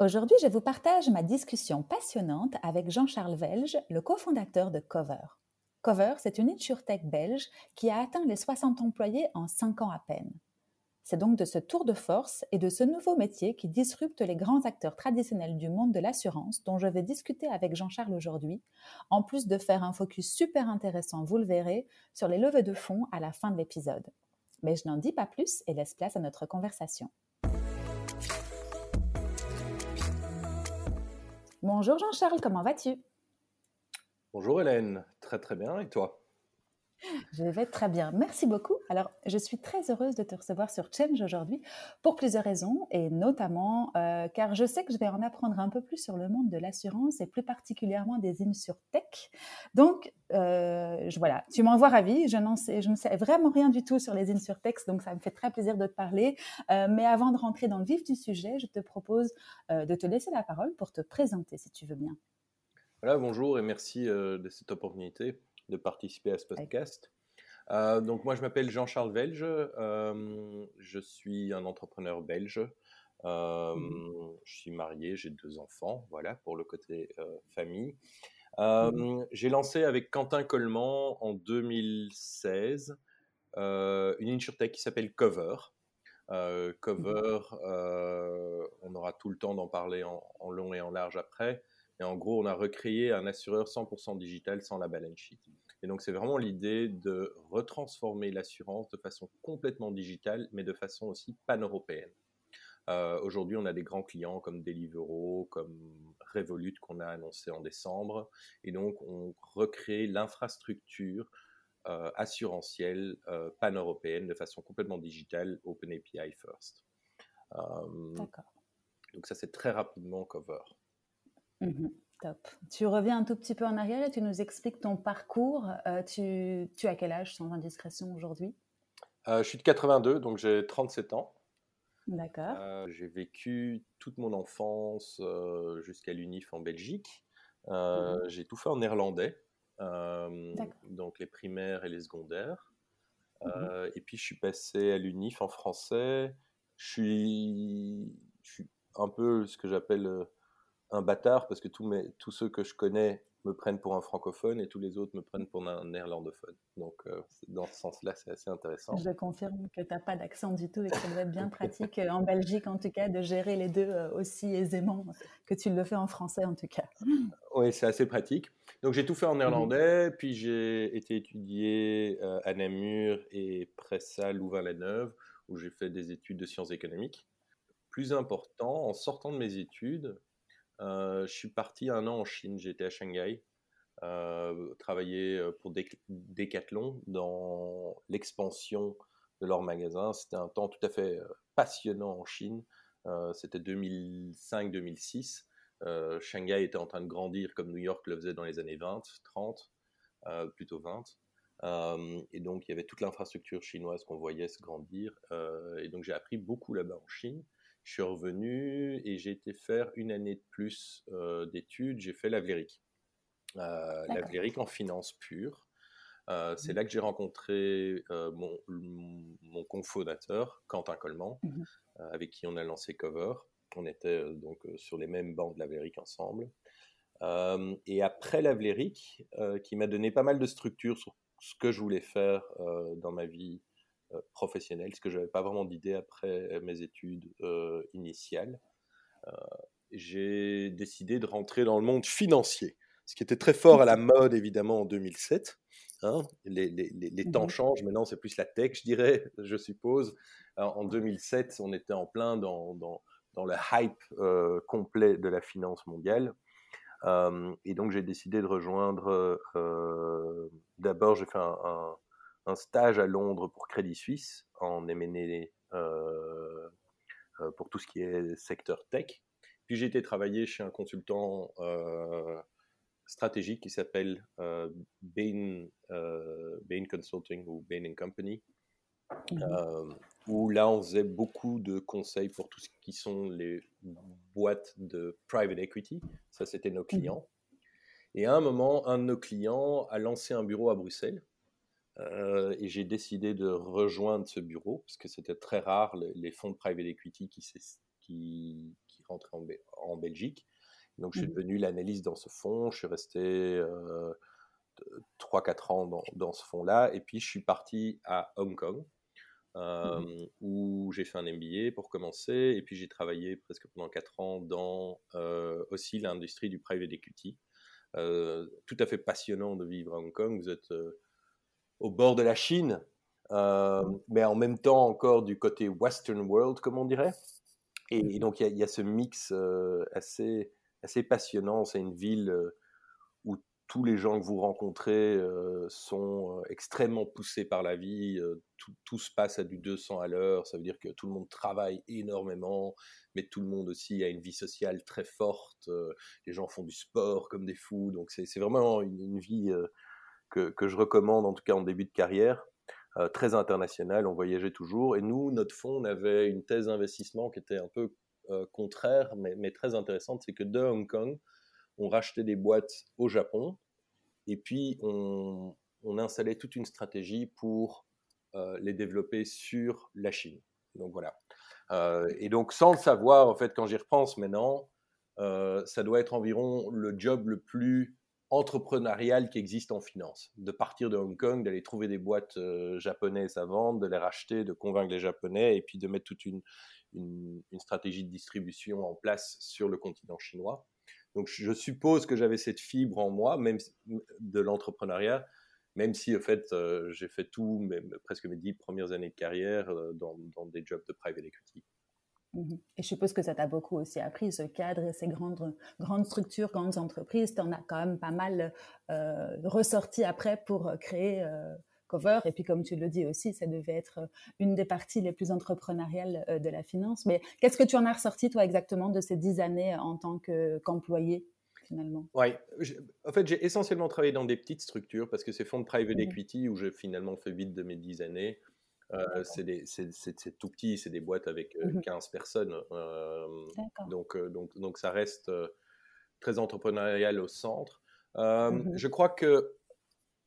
Aujourd'hui, je vous partage ma discussion passionnante avec Jean-Charles Velge, le cofondateur de Cover. Cover, c'est une insurtech belge qui a atteint les 60 employés en 5 ans à peine. C'est donc de ce tour de force et de ce nouveau métier qui disrupte les grands acteurs traditionnels du monde de l'assurance dont je vais discuter avec Jean-Charles aujourd'hui, en plus de faire un focus super intéressant, vous le verrez, sur les levées de fonds à la fin de l'épisode. Mais je n'en dis pas plus et laisse place à notre conversation. Bonjour Jean-Charles, comment vas-tu? Bonjour Hélène, très très bien et toi? Je vais très bien. Merci beaucoup. Alors, je suis très heureuse de te recevoir sur Change aujourd'hui pour plusieurs raisons et notamment euh, car je sais que je vais en apprendre un peu plus sur le monde de l'assurance et plus particulièrement des tech. Donc, euh, je, voilà, tu m'envoies ravi. Je, sais, je ne sais vraiment rien du tout sur les tech, donc ça me fait très plaisir de te parler. Euh, mais avant de rentrer dans le vif du sujet, je te propose de te laisser la parole pour te présenter si tu veux bien. Voilà, bonjour et merci de cette opportunité de participer à ce podcast. Euh, donc moi je m'appelle Jean-Charles Velge, euh, je suis un entrepreneur belge, euh, mmh. je suis marié, j'ai deux enfants, voilà pour le côté famille. Mmh. J'ai lancé avec Quentin Coleman en 2016 une insurtech qui s'appelle Cover. Cover, mmh. on aura tout le temps d'en parler en, en, long et en large après. Et en gros, on a recréé un assureur 100% digital sans la balance sheet. Et donc, c'est vraiment l'idée de retransformer l'assurance de façon complètement digitale, mais de façon aussi pan-européenne. Euh, aujourd'hui, on a des grands clients comme Deliveroo, comme Revolut qu'on a annoncé en décembre. Et donc, on recrée l'infrastructure euh, assurantielle euh, pan-européenne de façon complètement digitale, Open API first. D'accord. Donc, ça, c'est très rapidement cover. Mmh top. Tu reviens un tout petit peu en arrière et tu nous expliques ton parcours. Euh, tu, tu, as quel âge sans indiscrétion aujourd'hui? Euh, Je suis de 82, donc j'ai 37 ans. D'accord. Euh, j'ai vécu toute mon enfance jusqu'à l'UNIF en Belgique. Mmh j'ai tout fait en néerlandais, donc les primaires et les secondaires. Mmh et puis je suis passé à l'UNIF en français. Je suis, je suis un peu ce que j'appelle un bâtard parce que tous, mes, tous ceux que je connais me prennent pour un francophone et tous les autres me prennent pour un néerlandophone. Donc, euh, dans ce sens-là, c'est assez intéressant. Je confirme que tu n'as pas d'accent du tout et que ça doit être bien pratique, euh, en Belgique en tout cas, de gérer les deux euh, aussi aisément que tu le fais en français en tout cas. Oui, c'est assez pratique. Donc, j'ai tout fait en néerlandais, puis j'ai été étudié à Namur et Pressa, Louvain-la-Neuve, où j'ai fait des études de sciences économiques. Plus important, en sortant de mes études, je suis parti un an en Chine, j'étais à Shanghai, euh, travailler euh, pour Decathlon dans l'expansion de leur magasin. C'était un temps tout à fait passionnant en Chine. C'était 2005-2006. Shanghai était en train de grandir comme New York le faisait dans les années 20, 30, plutôt 20. et donc, il y avait toute l'infrastructure chinoise qu'on voyait se grandir. et donc, j'ai appris beaucoup là-bas en Chine. Je suis revenu et j'ai été faire une année de plus euh, d'études. J'ai fait la Euh, L'Avléric en finance pure. Euh, c'est mmh. là que j'ai rencontré euh, mon, mon cofondateur, Quentin Coleman, mmh avec qui on a lancé Cover. On était donc sur les mêmes bancs de l'Avléric ensemble. et après l'Avléric, qui m'a donné pas mal de structures sur ce que je voulais faire dans ma vie euh, professionnel, parce que je n'avais pas vraiment d'idée après mes études euh, initiales. Euh, j'ai décidé de rentrer dans le monde financier, ce qui était très fort à la mode évidemment en 2007. Hein. Les, les, les, temps mmh changent, maintenant c'est plus la tech, je dirais, je suppose. en 2007, on était en plein dans, dans, dans le hype complet de la finance mondiale. et donc j'ai décidé de rejoindre, d'abord j'ai fait un, un stage à Londres pour Crédit Suisse en M&A euh, euh, pour tout ce qui est secteur tech. Puis j'ai été travailler chez un consultant stratégique qui s'appelle Bain, Bain Consulting ou Bain Company. Mmh où là, on faisait beaucoup de conseils pour tout ce qui sont les boîtes de private equity. Ça, c'était nos mmh clients. Et à un moment, un de nos clients a lancé un bureau à Bruxelles. Euh, et j'ai décidé de rejoindre ce bureau parce que c'était très rare les, fonds de private equity qui, qui, qui rentraient en, en, Belgique. Donc, je suis mmh devenu l'analyste dans ce fonds. Je suis resté euh, 3-4 ans dans, dans ce fonds-là. Et puis, je suis parti à Hong Kong Mmh euh, où j'ai fait un MBA pour commencer, et puis j'ai travaillé presque pendant 4 ans dans euh, aussi l'industrie du private equity. Tout à fait passionnant de vivre à Hong Kong. Vous êtes au bord de la Chine, mmh. mais en même temps encore du côté Western World, comme on dirait. Et, donc il y, y, a ce mix assez, assez passionnant. C'est une ville tous les gens que vous rencontrez euh, sont euh, extrêmement poussés par la vie, euh, tout, se passe à du 200 à l'heure, ça veut dire que tout le monde travaille énormément, mais tout le monde aussi a une vie sociale très forte, les gens font du sport comme des fous, donc c'est vraiment une, vie que, je recommande en tout cas en début de carrière. très internationale, on voyageait toujours, et nous, notre fonds, on avait une thèse d'investissement qui était un peu contraire, mais, mais très intéressante, c'est que de Hong Kong, on rachetait des boîtes au Japon et puis on, installait toute une stratégie pour euh, les développer sur la Chine. Donc voilà. Euh, et donc sans le savoir, en fait, quand j'y repense maintenant, euh, ça doit être environ le job le plus entrepreneurial qui existe en finance. De partir de Hong Kong, d'aller trouver des boîtes japonaises à vendre, de les racheter, de convaincre les Japonais et puis de mettre toute une stratégie de distribution en place sur le continent chinois. Donc je suppose que j'avais cette fibre en moi, même de l'entrepreneuriat, même si en fait euh, j'ai fait tout, presque mes dix premières années de carrière euh, dans, des jobs de private equity. Mmh et je suppose que ça t'a beaucoup aussi appris, ce cadre et ces grandes, grandes structures, grandes entreprises. Tu en as quand même pas mal euh, ressorti après pour créer et puis, comme tu le dis aussi, ça devait être euh, une des parties les plus entrepreneuriales euh, de la finance. Mais qu'est-ce que tu en as ressorti, toi, exactement, de ces dix années en tant qu'employé finalement? Oui, en fait, j'ai essentiellement travaillé dans des petites structures parce que ces fonds de private mmh equity où j'ai finalement fait vite de mes dix années, euh, c'est tout petit, c'est des boîtes avec 15 mmh personnes. donc, donc, donc, ça reste très entrepreneurial au centre. Mmh je crois que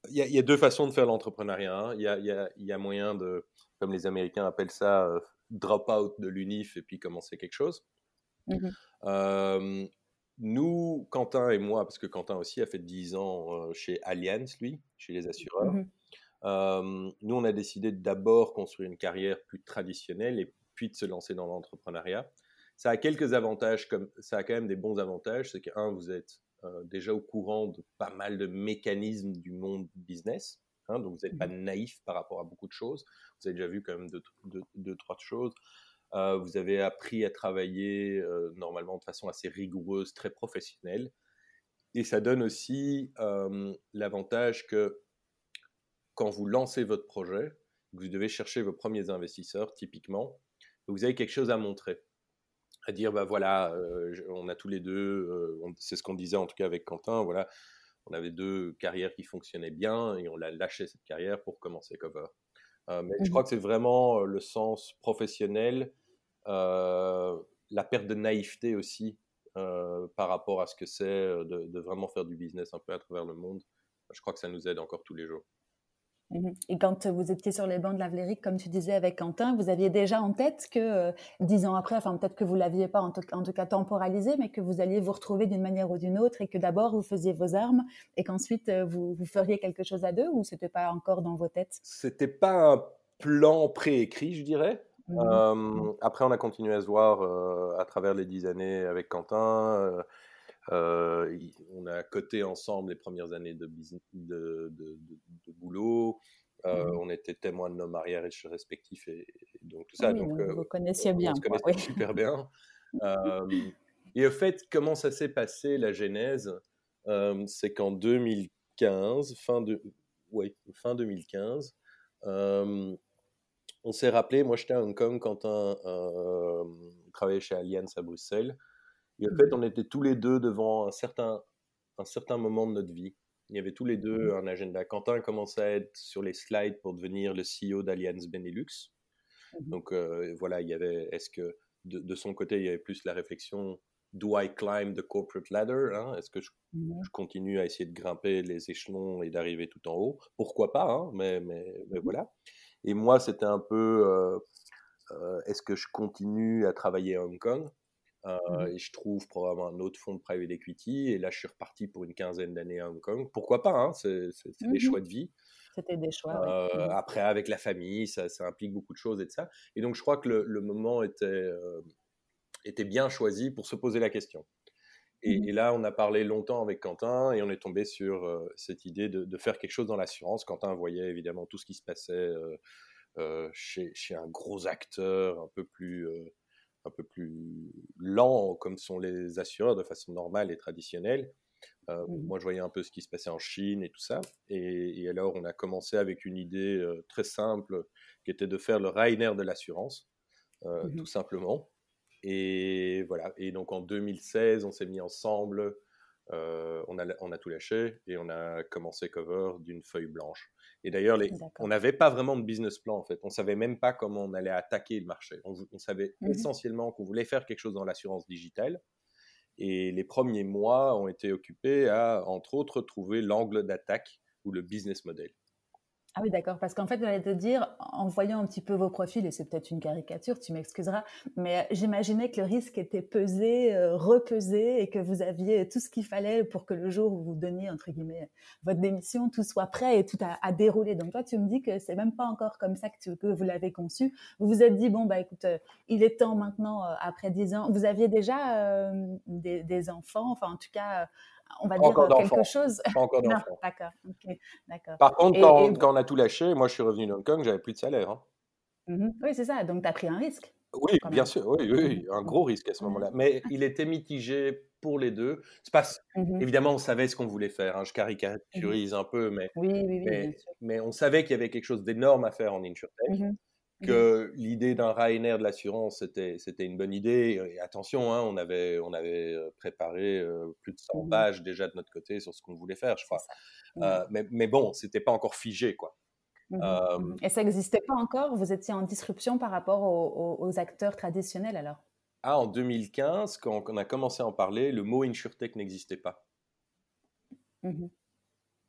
il y, a deux façons de faire l'entrepreneuriat. Hein. Il y, a, moyen de, comme les Américains appellent ça, euh, drop out de l'UNIF et puis commencer quelque chose. Mmh euh, nous, Quentin et moi, parce que Quentin aussi a fait 10 ans euh, chez Allianz, lui, chez les assureurs, mmh nous, on a décidé d'abord construire une carrière plus traditionnelle et puis de se lancer dans l'entrepreneuriat. Ça a quelques avantages, comme ça a quand même des bons avantages. C'est que, un, vous êtes euh, déjà au courant de pas mal de mécanismes du monde business. Hein, donc vous n'êtes pas mmh naïf par rapport à beaucoup de choses. Vous avez déjà vu quand même deux, trois choses. Euh, vous avez appris à travailler euh, normalement de façon assez rigoureuse, très professionnelle. Et ça donne aussi l'avantage que quand vous lancez votre projet, vous devez chercher vos premiers investisseurs, typiquement, vous avez quelque chose à montrer à dire bah voilà, euh, on a tous les deux, euh, c'est ce qu'on disait en tout cas avec Quentin, voilà, on avait deux carrières qui fonctionnaient bien et on l'a lâché cette carrière pour commencer cover. Euh, mais je mmh crois que c'est vraiment le sens professionnel, la perte de naïveté aussi par rapport à ce que c'est de, de, vraiment faire du business un peu à travers le monde. Je crois que ça nous aide encore tous les jours. Mmh et quand vous étiez sur les bancs de la Vlérique, comme tu disais avec Quentin, vous aviez déjà en tête que euh, dix ans après, enfin peut-être que vous l'aviez pas en, tout cas temporalisé, mais que vous alliez vous retrouver d'une manière ou d'une autre et que d'abord vous faisiez vos armes et qu'ensuite euh, vous, feriez quelque chose à deux ou c'était pas encore dans vos têtes? C'était pas un plan préécrit, je dirais. Mmh mmh. après, on a continué à se voir euh, à travers les dix années avec Quentin. Euh, on a coté ensemble les premières années de, de, de, boulot. Euh, mmh on était témoins de nos mariages respectifs et, donc tout ça. donc, vous, euh, connaissiez bien. On se connaissait super bien. et au fait, comment ça s'est passé la genèse? C'est qu'en 2015, fin, de, ouais, fin 2015, on s'est rappelé, moi j'étais à Hong Kong quand on travaillait chez Allianz à Bruxelles. Et en fait, on était tous les deux devant un certain, un certain moment de notre vie. Il y avait tous les deux un agenda. Quentin commençait à être sur les slides pour devenir le CEO d'Allianz Benelux. Donc voilà, il y avait, est-ce que de, son côté, il y avait plus la réflexion do I climb the corporate ladder hein? Est-ce que je, continue à essayer de grimper les échelons et d'arriver tout en haut? Pourquoi pas hein? mais, mais, mais, voilà. Et moi, c'était un peu est-ce que je continue à travailler à Hong Kong? Mmh et je trouve probablement un autre fonds de private equity. Et là, je suis reparti pour une quinzaine d'années à Hong Kong. Pourquoi pas hein? C'est des mmh choix de vie. C'était des choix. Mmh après, avec la famille, ça, ça, implique beaucoup de choses et de ça. Et donc, je crois que le, moment était, était bien choisi pour se poser la question. Et, là, on a parlé longtemps avec Quentin et on est tombé sur cette idée de, de, faire quelque chose dans l'assurance. Quentin voyait évidemment tout ce qui se passait euh, chez, chez, un gros acteur un peu plus euh, un peu plus lent comme sont les assureurs de façon normale et traditionnelle. Euh, mmh moi, je voyais un peu ce qui se passait en Chine et tout ça. Et, alors, on a commencé avec une idée très simple qui était de faire le Rainer de l'assurance, mmh tout simplement. Et voilà. Et donc, en 2016, on s'est mis ensemble. on, a, on a tout lâché et on a commencé cover d'une feuille blanche. Et d'ailleurs, on n'avait pas vraiment de business plan en fait. On savait même pas comment on allait attaquer le marché. On, savait mmh essentiellement qu'on voulait faire quelque chose dans l'assurance digitale. Et les premiers mois ont été occupés à, entre autres, trouver l'angle d'attaque ou le business model. Ah oui, d'accord. Parce qu'en fait, j'allais te dire, en voyant un petit peu vos profils, et c'est peut-être une caricature, tu m'excuseras, mais j'imaginais que le risque était pesé, euh, repesé, et que vous aviez tout ce qu'il fallait pour que le jour où vous donniez, entre guillemets, votre démission, tout soit prêt et tout a, déroulé. Donc toi, tu me dis que c'est même pas encore comme ça que, que vous l'avez conçu. Vous vous êtes dit, bon, bah écoute, euh, il est temps maintenant, euh, après dix ans. Vous aviez déjà des, des, enfants, enfin en tout cas on va dire quelque chose. Pas encore d'enfants. D'accord. d'accord. Par contre, quand, on a tout lâché, moi je suis revenu de Hong Kong, j'avais plus de salaire. Hein. Mmh oui, c'est ça. Donc tu as pris un risque. Oui, bien sûr. Oui, oui, un gros risque à ce moment-là. Mais il était mitigé pour les deux. Pas... Évidemment, on savait ce qu'on voulait faire. Hein. Je caricaturise un peu, mais, oui, oui, mais, mais, on savait qu'il y avait quelque chose d'énorme à faire en InsurTech. Que l'idée d'un Ryanair de l'assurance, c'était, c'était une bonne idée. Et attention, hein, on, avait, on avait préparé plus de 100 mmh pages déjà de notre côté sur ce qu'on voulait faire, je crois. Euh, mais, mais, bon, c'était pas encore figé, quoi. Mmh Et ça n'existait pas encore? Vous étiez en disruption par rapport aux, acteurs traditionnels alors? Ah, en 2015, quand on a commencé à en parler, le mot InsurTech n'existait pas.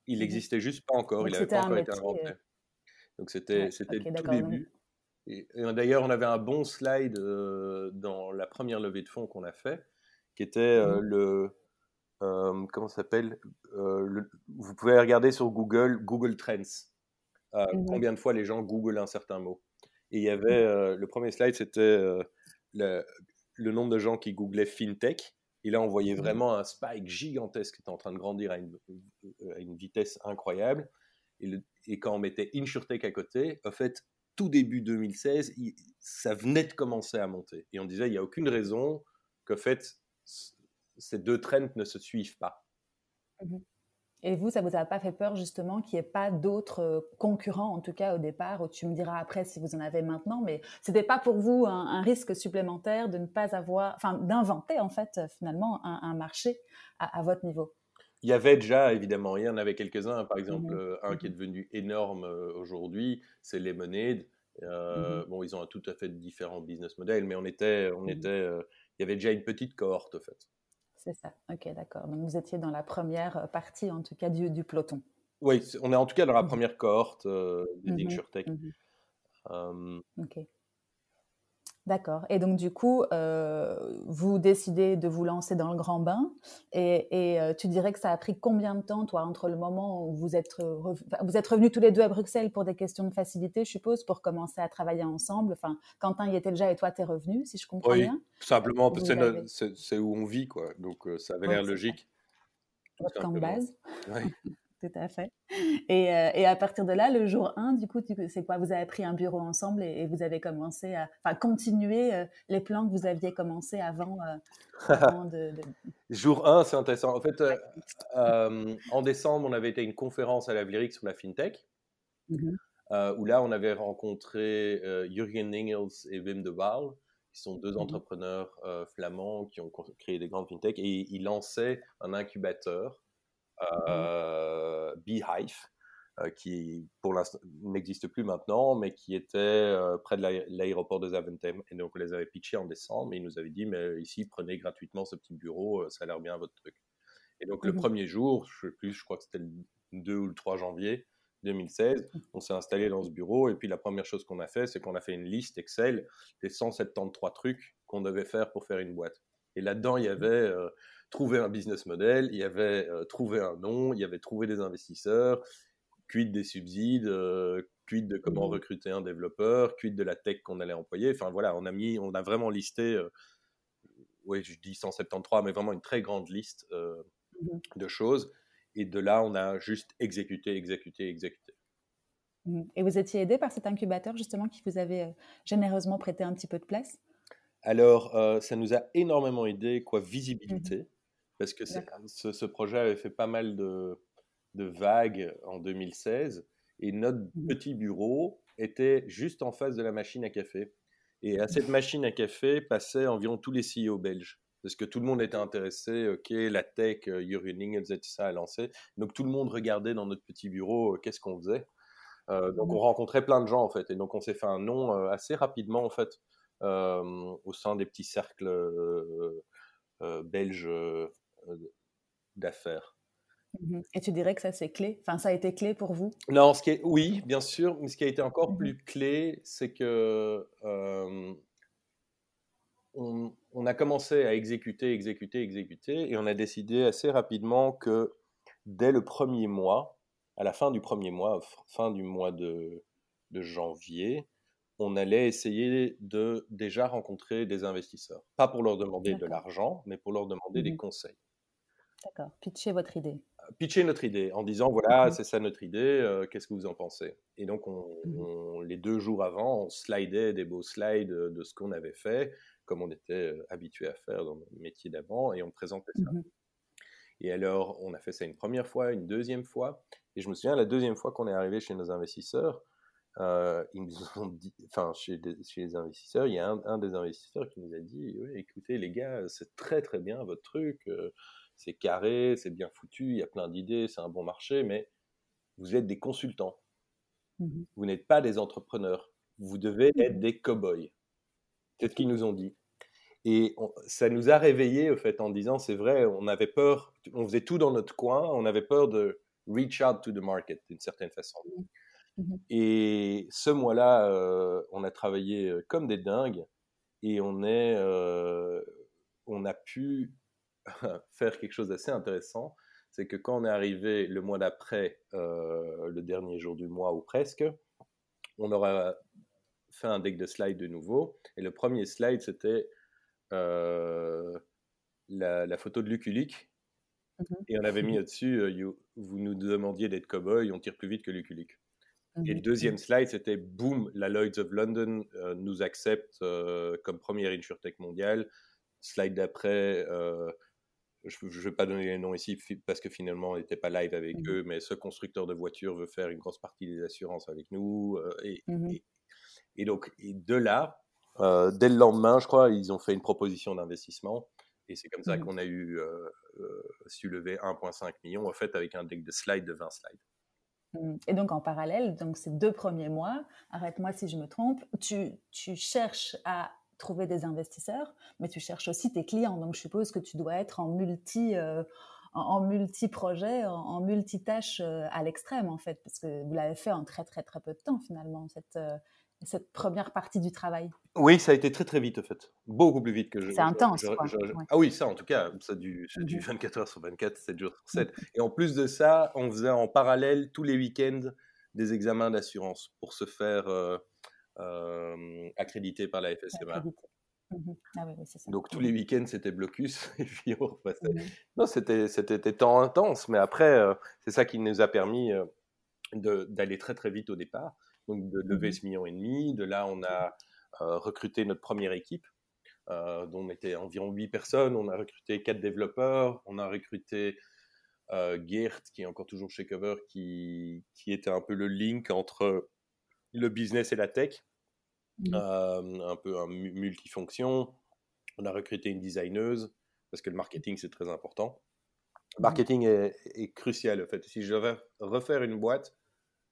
Il n'existait juste pas encore, il n'avait pas encore été inventé. Donc c'était, c'était le tout début. Et, d'ailleurs, on avait un bon slide euh, dans la première levée de fonds qu'on a fait, qui était euh, mmh. le euh, comment s'appelle Vous pouvez regarder sur Google Google Trends mmh combien de fois les gens googlent un certain mot. Et il y avait mmh. le premier slide, c'était le, le, nombre de gens qui googlaient fintech. Et là, on voyait vraiment un spike gigantesque qui était en train de grandir à une, à une vitesse incroyable. Et, et, quand on mettait InsurTech à côté, en fait, tout début 2016, ça venait de commencer à monter. Et on disait, il n'y a aucune raison que fait, ces deux trends ne se suivent pas. Mmh Et vous, ça vous a pas fait peur justement qu'il n'y ait pas d'autres euh, concurrents, en tout cas au départ, tu me diras après si vous en avez maintenant, mais c'était pas pour vous un, risque supplémentaire de ne pas avoir, enfin d'inventer en fait finalement un, marché à, votre niveau? Il y avait déjà, évidemment, il y en avait quelques-uns. Par exemple, mmh euh, un qui est mmh devenu énorme euh, aujourd'hui, c'est Lemonade. Euh, mmh Bon, ils ont un tout à fait différent business model, mais on était, on était, il y avait déjà une petite cohorte, en fait. C'est ça, ok, d'accord. Donc vous étiez dans la première partie, en tout cas, du, du peloton. Oui, on est en tout cas dans la première cohorte des InsurTech. ok. D'accord. Et donc, du coup, euh, vous décidez de vous lancer dans le grand bain. Et, euh, tu dirais que ça a pris combien de temps, toi, entre le moment où vous êtes, vous êtes revenus tous les deux à Bruxelles pour des questions de facilité, je suppose, pour commencer à travailler ensemble? Enfin, Quentin y était déjà et toi, tu es revenu, si je comprends oui, bien simplement, parce que c'est où on vit, quoi. Donc, euh, ça avait l'air logique. Votre camp de base. Oui. Tout à fait. Et, euh, et, à partir de là, le jour 1, du coup, c'est quoi? Vous avez pris un bureau ensemble et, vous avez commencé à enfin, continuer euh, les plans que vous aviez commencés avant, euh, de, Jour 1, c'est intéressant. En fait, en décembre, on avait été à une conférence à la Vlerick sur la FinTech, mmh où là, on avait rencontré Jürgen Ningels et Wim de Waal, qui sont deux Mhm. entrepreneurs euh, flamands qui ont créé des grandes fintech et ils lançaient un incubateur, euh, Beehive, euh, qui pour l'instant n'existe plus maintenant, mais qui était euh, près de l'aé- l'aéroport de Zaventem. Et donc on les avait pitchés en décembre et ils nous avaient dit, mais ici, prenez gratuitement ce petit bureau, euh, ça a l'air bien votre truc. Et donc le Mhm. premier jour, je sais plus, je crois que c'était le 2 ou le 3 janvier 2016, on s'est installé dans ce bureau et puis la première chose qu'on a fait, c'est qu'on a fait une liste Excel des 173 trucs qu'on devait faire pour faire une boîte. Et là-dedans, il y avait euh, trouver un business model, il y avait euh, trouver un nom, il y avait trouver des investisseurs, quid des subsides, euh, quid de comment Mhm. recruter un développeur, quid de la tech qu'on allait employer. Enfin voilà, on a mis, on a vraiment listé, euh, oui, je dis 173, mais vraiment une très grande liste euh, Mhm. de choses. Et de là, on a juste exécuté, exécuté, exécuté. Mhm. Et vous étiez aidé par cet incubateur justement qui vous avait euh, généreusement prêté un petit peu de place? Alors, euh, ça nous a énormément aidé, quoi, visibilité, parce que ce, ce projet avait fait pas mal de, de vagues en 2016, et notre Mhm. petit bureau était juste en face de la machine à café. Et à cette machine à café passaient environ tous les CEO belges, parce que tout le monde était intéressé, ok, la tech, euh, Jurgen Ingels et tout ça a lancé, donc tout le monde regardait dans notre petit bureau euh, qu'est-ce qu'on faisait. Euh, donc Mhm. on rencontrait plein de gens en fait, et donc on s'est fait un nom euh, assez rapidement en fait euh, au sein des petits cercles euh, belges d'affaires. Mhm. Et tu dirais que ça c'est clé? Enfin, ça a été clé pour vous? Non, ce qui est, oui, bien sûr, mais ce qui a été encore Mhm. plus clé, c'est que euh, on, on a commencé à exécuter, exécuter, exécuter, et on a décidé assez rapidement que dès le premier mois, à la fin du premier mois, fin du mois de, de janvier, on allait essayer de déjà rencontrer des investisseurs. Pas pour leur demander de l'argent, mais pour leur demander des Mhm. conseils. D'accord. Pitchez votre idée. pitcher notre idée en disant voilà, Mhm. c'est ça notre idée, euh, qu'est-ce que vous en pensez? Et donc, on, Mhm. on- les deux jours avant, on slidait des beaux slides euh, de ce qu'on avait fait, comme on était euh, habitué à faire dans le métier d'avant, et on présentait ça. Mhm. Et alors, on a fait ça une première fois, une deuxième fois, et je me souviens, la deuxième fois qu'on est arrivé chez nos investisseurs, euh, ils nous ont dit, enfin, chez, des- chez les investisseurs, il y a un, un des investisseurs qui nous a dit écoutez, les gars, c'est très très bien votre truc, euh, c'est carré, c'est bien foutu, il y a plein d'idées, c'est un bon marché, mais vous êtes des consultants, Mhm. vous n'êtes pas des entrepreneurs, vous devez être Mhm. des cow-boys. C'est ce qu'ils nous ont dit. Et on- ça nous a réveillés, au fait, en disant, c'est vrai, on avait peur, on faisait tout dans notre coin, on avait peur de reach out to the market, d'une certaine façon. Mhm. Et ce mois-là, euh, on a travaillé euh, comme des dingues et on, est, euh, on a pu faire quelque chose d'assez intéressant. C'est que quand on est arrivé le mois d'après, euh, le dernier jour du mois ou presque, on aura fait un deck de slides de nouveau. Et le premier slide, c'était euh, la, la photo de Luke. Mhm. Et on avait mis au-dessus, euh, you- vous nous demandiez d'être cowboy, on tire plus vite que Luke. Et le Mhm. deuxième slide, c'était boum, la Lloyds of London nous accepte comme première insurtech mondiale. Slide d'après, je ne vais pas donner les noms ici parce que finalement on n'était pas live avec Mhm. eux, mais ce constructeur de voitures veut faire une grosse partie des assurances avec nous. euh, et, Mhm. et- et donc, et de là, euh, dès le lendemain, je crois, ils ont fait une proposition d'investissement. Et c'est comme ça Mhm. qu'on a eu euh, euh, su lever 1,5 million, en fait, avec un deck de slides de 20 slides. Et donc en parallèle, donc ces deux premiers mois, arrête-moi si je me trompe, tu, tu cherches à trouver des investisseurs, mais tu cherches aussi tes clients. Donc je suppose que tu dois être en multi, euh, en, en multi-projet, en, en multitâche euh, à l'extrême en fait, parce que vous l'avez fait en très très très peu de temps finalement cette euh, cette première partie du travail. Oui, ça a été très très vite en fait. Beaucoup plus vite que je. C'est intense, je- quoi. je- je- Ouais. Ah oui, ça en tout cas, ça du, Mhm. 24 heures sur 24, 7 jours sur 7. Et en plus de ça, on faisait en parallèle tous les week-ends des examens d'assurance pour se faire euh, accréditer par la FSMA. Accrédité. Mhm. Ah oui, oui, c'est ça. Donc tous les week-ends c'était blocus et puis on repassait. Mhm. Non, c'était c'était temps intenses, mais après euh, c'est ça qui nous a permis euh, d'aller très très vite au départ. Donc de lever Mhm. ce million et demi. De là, on a euh, recruté notre première équipe, dont on était environ 8 personnes. On a recruté quatre développeurs. On a recruté Geert, qui est encore toujours chez Cover, qui, qui était un peu le link entre le business et la tech. mmh. un peu un multifonction. On a recruté une designeuse parce que le marketing, c'est très important. Le marketing est, crucial, en fait. Si je devais refaire une boîte,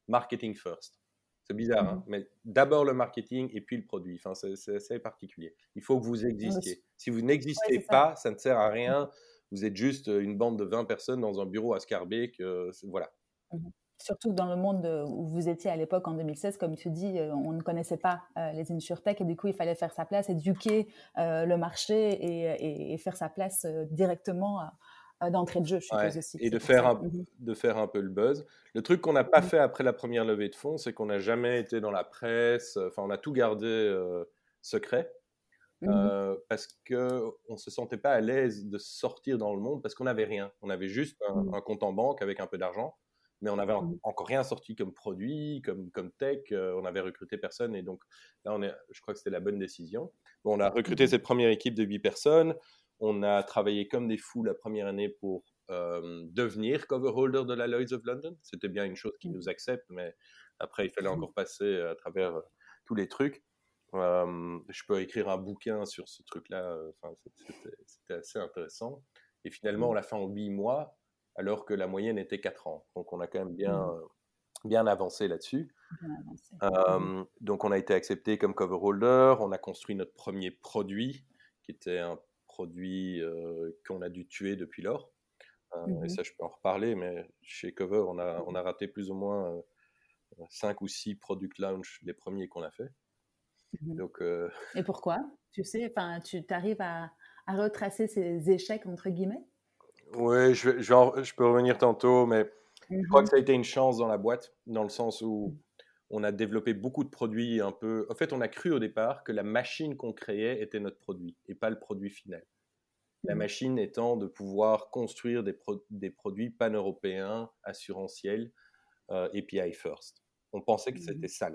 marketing first. C'est bizarre, hein, mais d'abord le marketing et puis le produit. Enfin, c'est assez particulier. Il faut que vous existiez. Si vous n'existez pas, ça ne sert à rien. Vous êtes juste une bande de 20 personnes dans un bureau à Scarbeck. voilà. Mmh Surtout dans le monde où vous étiez à l'époque en 2016, comme tu dis, euh, on ne connaissait pas euh, les insurtech et du coup il fallait faire sa place, éduquer euh, le marché et, faire sa place directement d'entrée de jeu, je suppose aussi. Et de faire, un, mmh de faire un peu le buzz. Le truc qu'on n'a pas mmh fait après la première levée de fonds, c'est qu'on n'a jamais été dans la presse, enfin on a tout gardé secret. parce qu'on ne se sentait pas à l'aise de sortir dans le monde parce qu'on n'avait rien. On avait juste un, compte en banque avec un peu d'argent mais on n'avait mmh. encore rien sorti comme produit, comme, comme tech, euh, on avait recruté personne, et donc là, on est, je crois que c'était la bonne décision. on a recruté mmh. cette première équipe de 8 personnes, on a travaillé comme des fous la première année pour euh, devenir cover holder de la Lloyds of London. C'était bien une chose qui mmh. nous accepte, mais après, il fallait encore passer à travers euh, tous les trucs. je peux écrire un bouquin sur ce truc-là, enfin, c'était assez intéressant. Et finalement, on l'a fait en 8 mois, alors que la moyenne était 4 ans. Donc on a quand même bien, mmh. bien avancé là-dessus. Mmh. donc on a été accepté comme cover holder, on a construit notre premier produit, qui était un produit qu'on a dû tuer depuis lors. Et mmh ça, je peux en reparler, mais chez Cover, on a, on a raté plus ou moins 5 ou 6 product launch, les premiers qu'on a fait. Donc, Et pourquoi? Tu sais, tu arrives à, à retracer ces échecs, entre guillemets? Oui, je, je, peux revenir tantôt, mais je crois que mmh ça a été une chance dans la boîte, dans le sens où on a développé beaucoup de produits un peu. En fait, on a cru au départ que la machine qu'on créait était notre produit et pas le produit final. La mmh. machine étant de pouvoir construire des, des produits pan-européens, assurantiels, euh, API first. On pensait que mmh c'était ça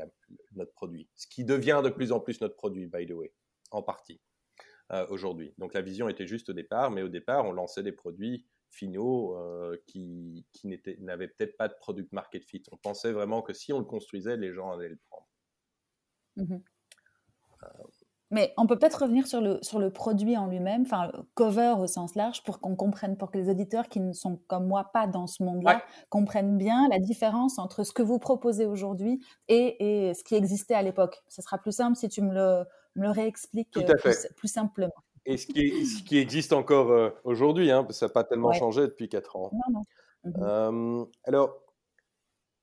notre produit, ce qui devient de plus en plus notre produit, by the way, en partie. Euh, aujourd'hui. Donc la vision était juste au départ, mais au départ, on lançait des produits finaux euh, qui, qui n'avaient peut-être pas de product market fit. On pensait vraiment que si on le construisait, les gens allaient le prendre. Mmh euh. Mais on peut peut-être revenir sur le, sur le produit en lui-même, enfin cover au sens large, pour qu'on comprenne, pour que les auditeurs qui ne sont comme moi pas dans ce monde-là comprennent bien la différence entre ce que vous proposez aujourd'hui et, et, ce qui existait à l'époque. Ce sera plus simple si tu me le, me le réexplique euh, plus, simplement. Et ce qui, ce qui existe encore euh, aujourd'hui, hein, ça n'a pas tellement changé depuis 4 ans. Non, non. Mmh alors,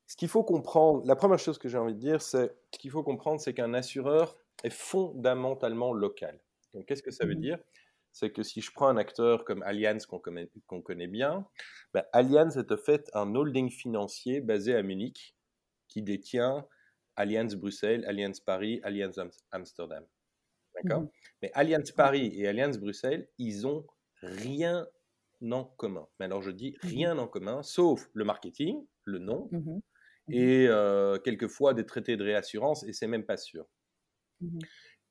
ce qu'il faut comprendre, la première chose que j'ai envie de dire, c'est ce qu'il faut comprendre, c'est qu'un assureur est fondamentalement local. Donc, qu'est-ce que ça veut mmh dire? C'est que si je prends un acteur comme Allianz qu'on connaît, qu'on connaît, bien, ben, Allianz est en fait un holding financier basé à Munich qui détient Allianz Bruxelles, Allianz Paris, Allianz Amsterdam. D'accord mmh. Mais Allianz Paris et Allianz Bruxelles, ils ont rien en commun. Mais alors je dis mmh rien en commun, sauf le marketing, le nom, mmh et euh, quelquefois des traités de réassurance, et c'est même pas sûr.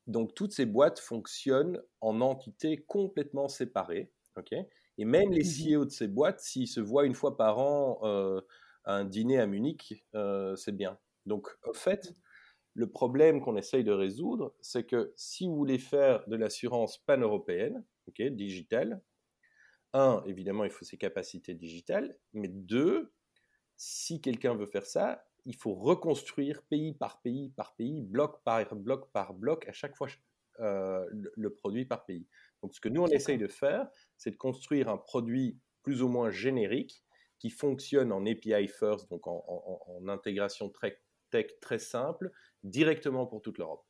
Donc toutes ces boîtes fonctionnent en entités complètement séparées, ok? Et même les CEO de ces boîtes, s'ils se voient une fois par an euh, à un dîner à Munich, euh, c'est bien. Donc, en fait, le problème qu'on essaye de résoudre, c'est que si vous voulez faire de l'assurance pan-européenne, ok, digitale, un, évidemment, il faut ses capacités digitales, mais deux, si quelqu'un veut faire ça, il faut reconstruire pays par pays par pays, bloc par bloc par bloc, à chaque fois euh, le, produit par pays. Donc ce que nous, on essaye de faire, c'est de construire un produit plus ou moins générique qui fonctionne en API first, donc en, en intégration très tech très simple, directement pour toute l'Europe.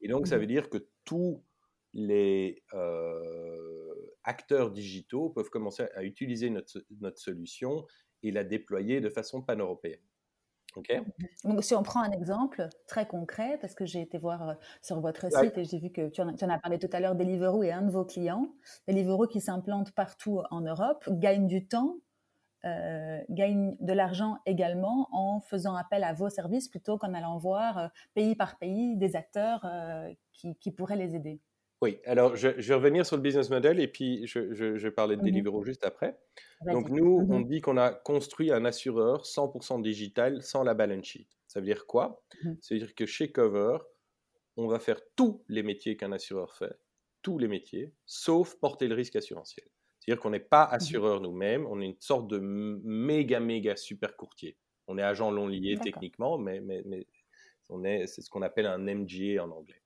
Et donc, ça mmh. veut dire que tous les euh, acteurs digitaux peuvent commencer à utiliser notre, notre, solution et la déployer de façon pan-européenne. OK? Mmh. Donc, si on prend un exemple très concret, parce que j'ai été voir euh, sur votre site et j'ai vu que tu en, tu en, as parlé tout à l'heure, Deliveroo est un de vos clients. Deliveroo qui s'implante partout en Europe, gagne du temps euh, gagnent de l'argent également en faisant appel à vos services plutôt qu'en allant voir euh, pays par pays des acteurs euh, qui, pourraient les aider. Oui, alors je, vais revenir sur le business model et puis je, je, vais parler de Deliveroo juste après. Donc nous, mmh on dit qu'on a construit un assureur 100% digital sans la balance sheet. Ça veut dire quoi? Mmh Ça veut dire que chez Cover, on va faire tous les métiers qu'un assureur fait, tous les métiers, sauf porter le risque assurantiel. C'est-à-dire qu'on n'est pas mmh assureur nous-mêmes, on est une sorte de méga, méga super courtier. On est agent long lié techniquement, mais, mais, mais c'est ce qu'on appelle un MGA en anglais.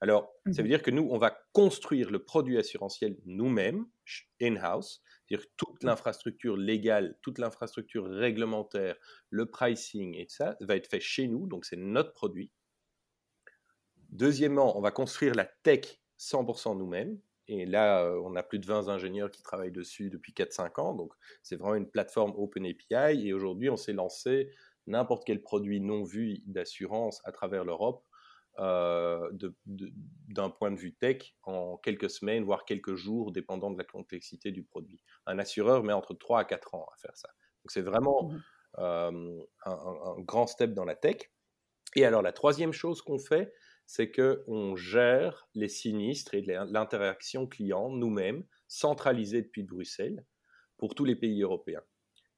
Alors, ça veut mmh dire que nous, on va construire le produit assurantiel nous-mêmes, in-house, c'est-à-dire toute mmh. l'infrastructure légale, toute l'infrastructure réglementaire, le pricing et ça va être fait chez nous, donc c'est notre produit. Deuxièmement, on va construire la tech 100% nous-mêmes. Et là, euh, on a plus de 20 ingénieurs qui travaillent dessus depuis 4-5 ans. Donc, c'est vraiment une plateforme OpenAPI. Et aujourd'hui, on s'est lancé n'importe quel produit non vu d'assurance à travers l'Europe euh, d'un point de vue tech en quelques semaines, voire quelques jours, dépendant de la complexité du produit. Un assureur met entre 3 à 4 ans à faire ça. Donc c'est vraiment mmh euh, un, grand step dans la tech. Et alors la troisième chose qu'on fait, c'est qu'on gère les sinistres et l'interaction client nous-mêmes, centralisés depuis Bruxelles, pour tous les pays européens.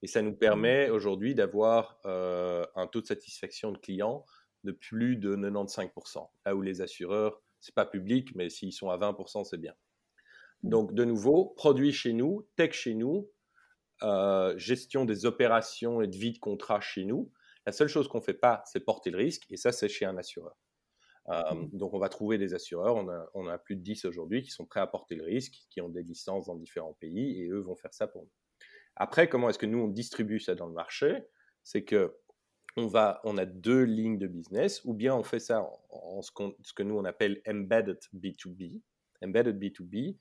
Et ça nous mmh permet aujourd'hui d'avoir euh, un taux de satisfaction de clients de plus de 95%. Là où les assureurs, c'est pas public, mais s'ils sont à 20%, c'est bien. Mmh. Donc, de nouveau, produit chez nous, tech chez nous, euh, gestion des opérations et de vie de contrat chez nous. La seule chose qu'on ne fait pas, c'est porter le risque, et ça, c'est chez un assureur. Euh, mmh. donc, on va trouver des assureurs, on a, on a plus de 10 aujourd'hui qui sont prêts à porter le risque, qui ont des licences dans différents pays, et eux vont faire ça pour nous. Après, comment est-ce que nous, on distribue ça dans le marché? C'est que on, va, on a deux lignes de business, ou bien on fait ça en, ce, que nous on appelle embedded B2B, embedded B2B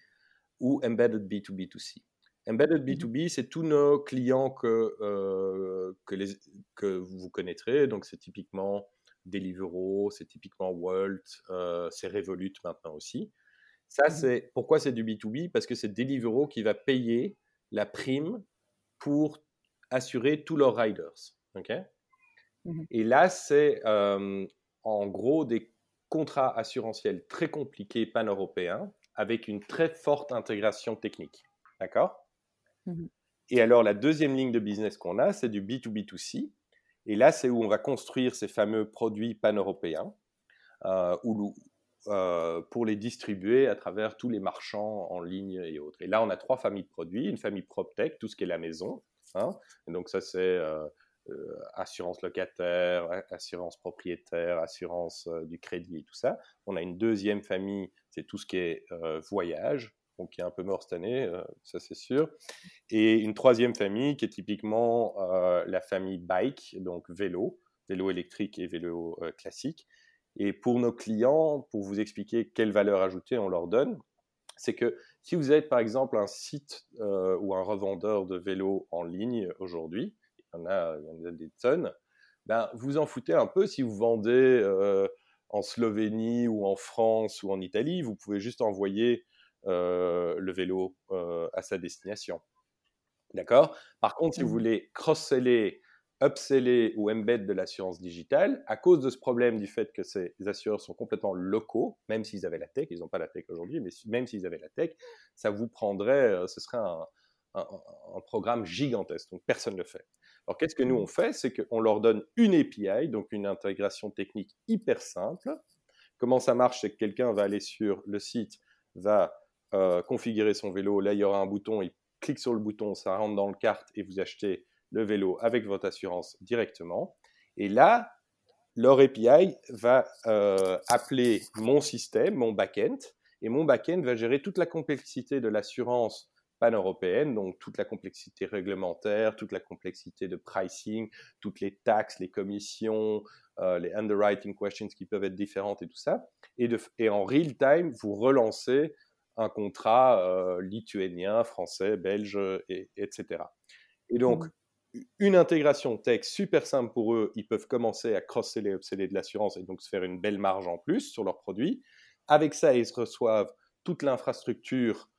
ou embedded B2B2C. Embedded B2B, mmh c'est tous nos clients que, euh, que, les, que vous connaîtrez. Donc, c'est typiquement Deliveroo, c'est typiquement Walt, euh, c'est Revolut maintenant aussi. Ça, mmh c'est pourquoi c'est du B2B Parce que c'est Deliveroo qui va payer la prime pour assurer tous leurs riders. Mmh Et là, c'est en gros des contrats assurantiels très compliqués pan-européens avec une très forte intégration technique. D'accord? Mmh Et alors, la deuxième ligne de business qu'on a, c'est du B2B2C. Et là, c'est où on va construire ces fameux produits pan-européens euh, pour les distribuer à travers tous les marchands en ligne et autres. Et là, on a trois familles de produits. Une famille PropTech, tout ce qui est la maison. Hein. donc, ça, c'est euh, assurance locataire, assurance propriétaire, assurance euh, du crédit et tout ça. On a une deuxième famille, c'est tout ce qui est euh, voyage, donc qui est un peu mort cette année, ça c'est sûr. Et une troisième famille qui est typiquement la famille bike, donc vélo, vélo électrique et vélo classique. Et pour nos clients, pour vous expliquer quelle valeur ajoutée on leur donne, c'est que si vous êtes par exemple un site ou un revendeur de vélos en ligne aujourd'hui, il il y en a des tonnes, ben, vous en foutez un peu si vous vendez euh, en Slovénie ou en France ou en Italie, vous pouvez juste envoyer euh, le vélo euh, à sa destination. D'accord? Par contre, si vous mmh. voulez cross-seller, upseller ou embed de l'assurance digitale, à cause de ce problème du fait que ces assureurs sont complètement locaux, même s'ils avaient la tech, ils n'ont pas la tech aujourd'hui, mais même s'ils avaient la tech, ça vous prendrait, ce serait un, un programme gigantesque, donc personne ne le fait. Alors, qu'est-ce que nous on fait? C'est qu'on leur donne une API, donc une intégration technique hyper simple. Comment ça marche? C'est que quelqu'un va aller sur le site, va euh, configurer son vélo. Là, il y aura un bouton, il clique sur le bouton, ça rentre dans le carte et vous achetez le vélo avec votre assurance directement. Et là, leur API va euh, appeler mon système, mon backend, et mon backend va gérer toute la complexité de l'assurance pan-européenne, donc toute la complexité réglementaire, toute la complexité de pricing, toutes les taxes, les commissions, euh, les underwriting questions qui peuvent être différentes et tout ça. Et, en real time, vous relancez un contrat euh, lituanien, français, belge, et, etc. Et donc, mmh. une intégration tech super simple pour eux, ils peuvent commencer à cross-seller, upseller de l'assurance et donc se faire une belle marge en plus sur leurs produits. Avec ça, ils reçoivent toute l'infrastructure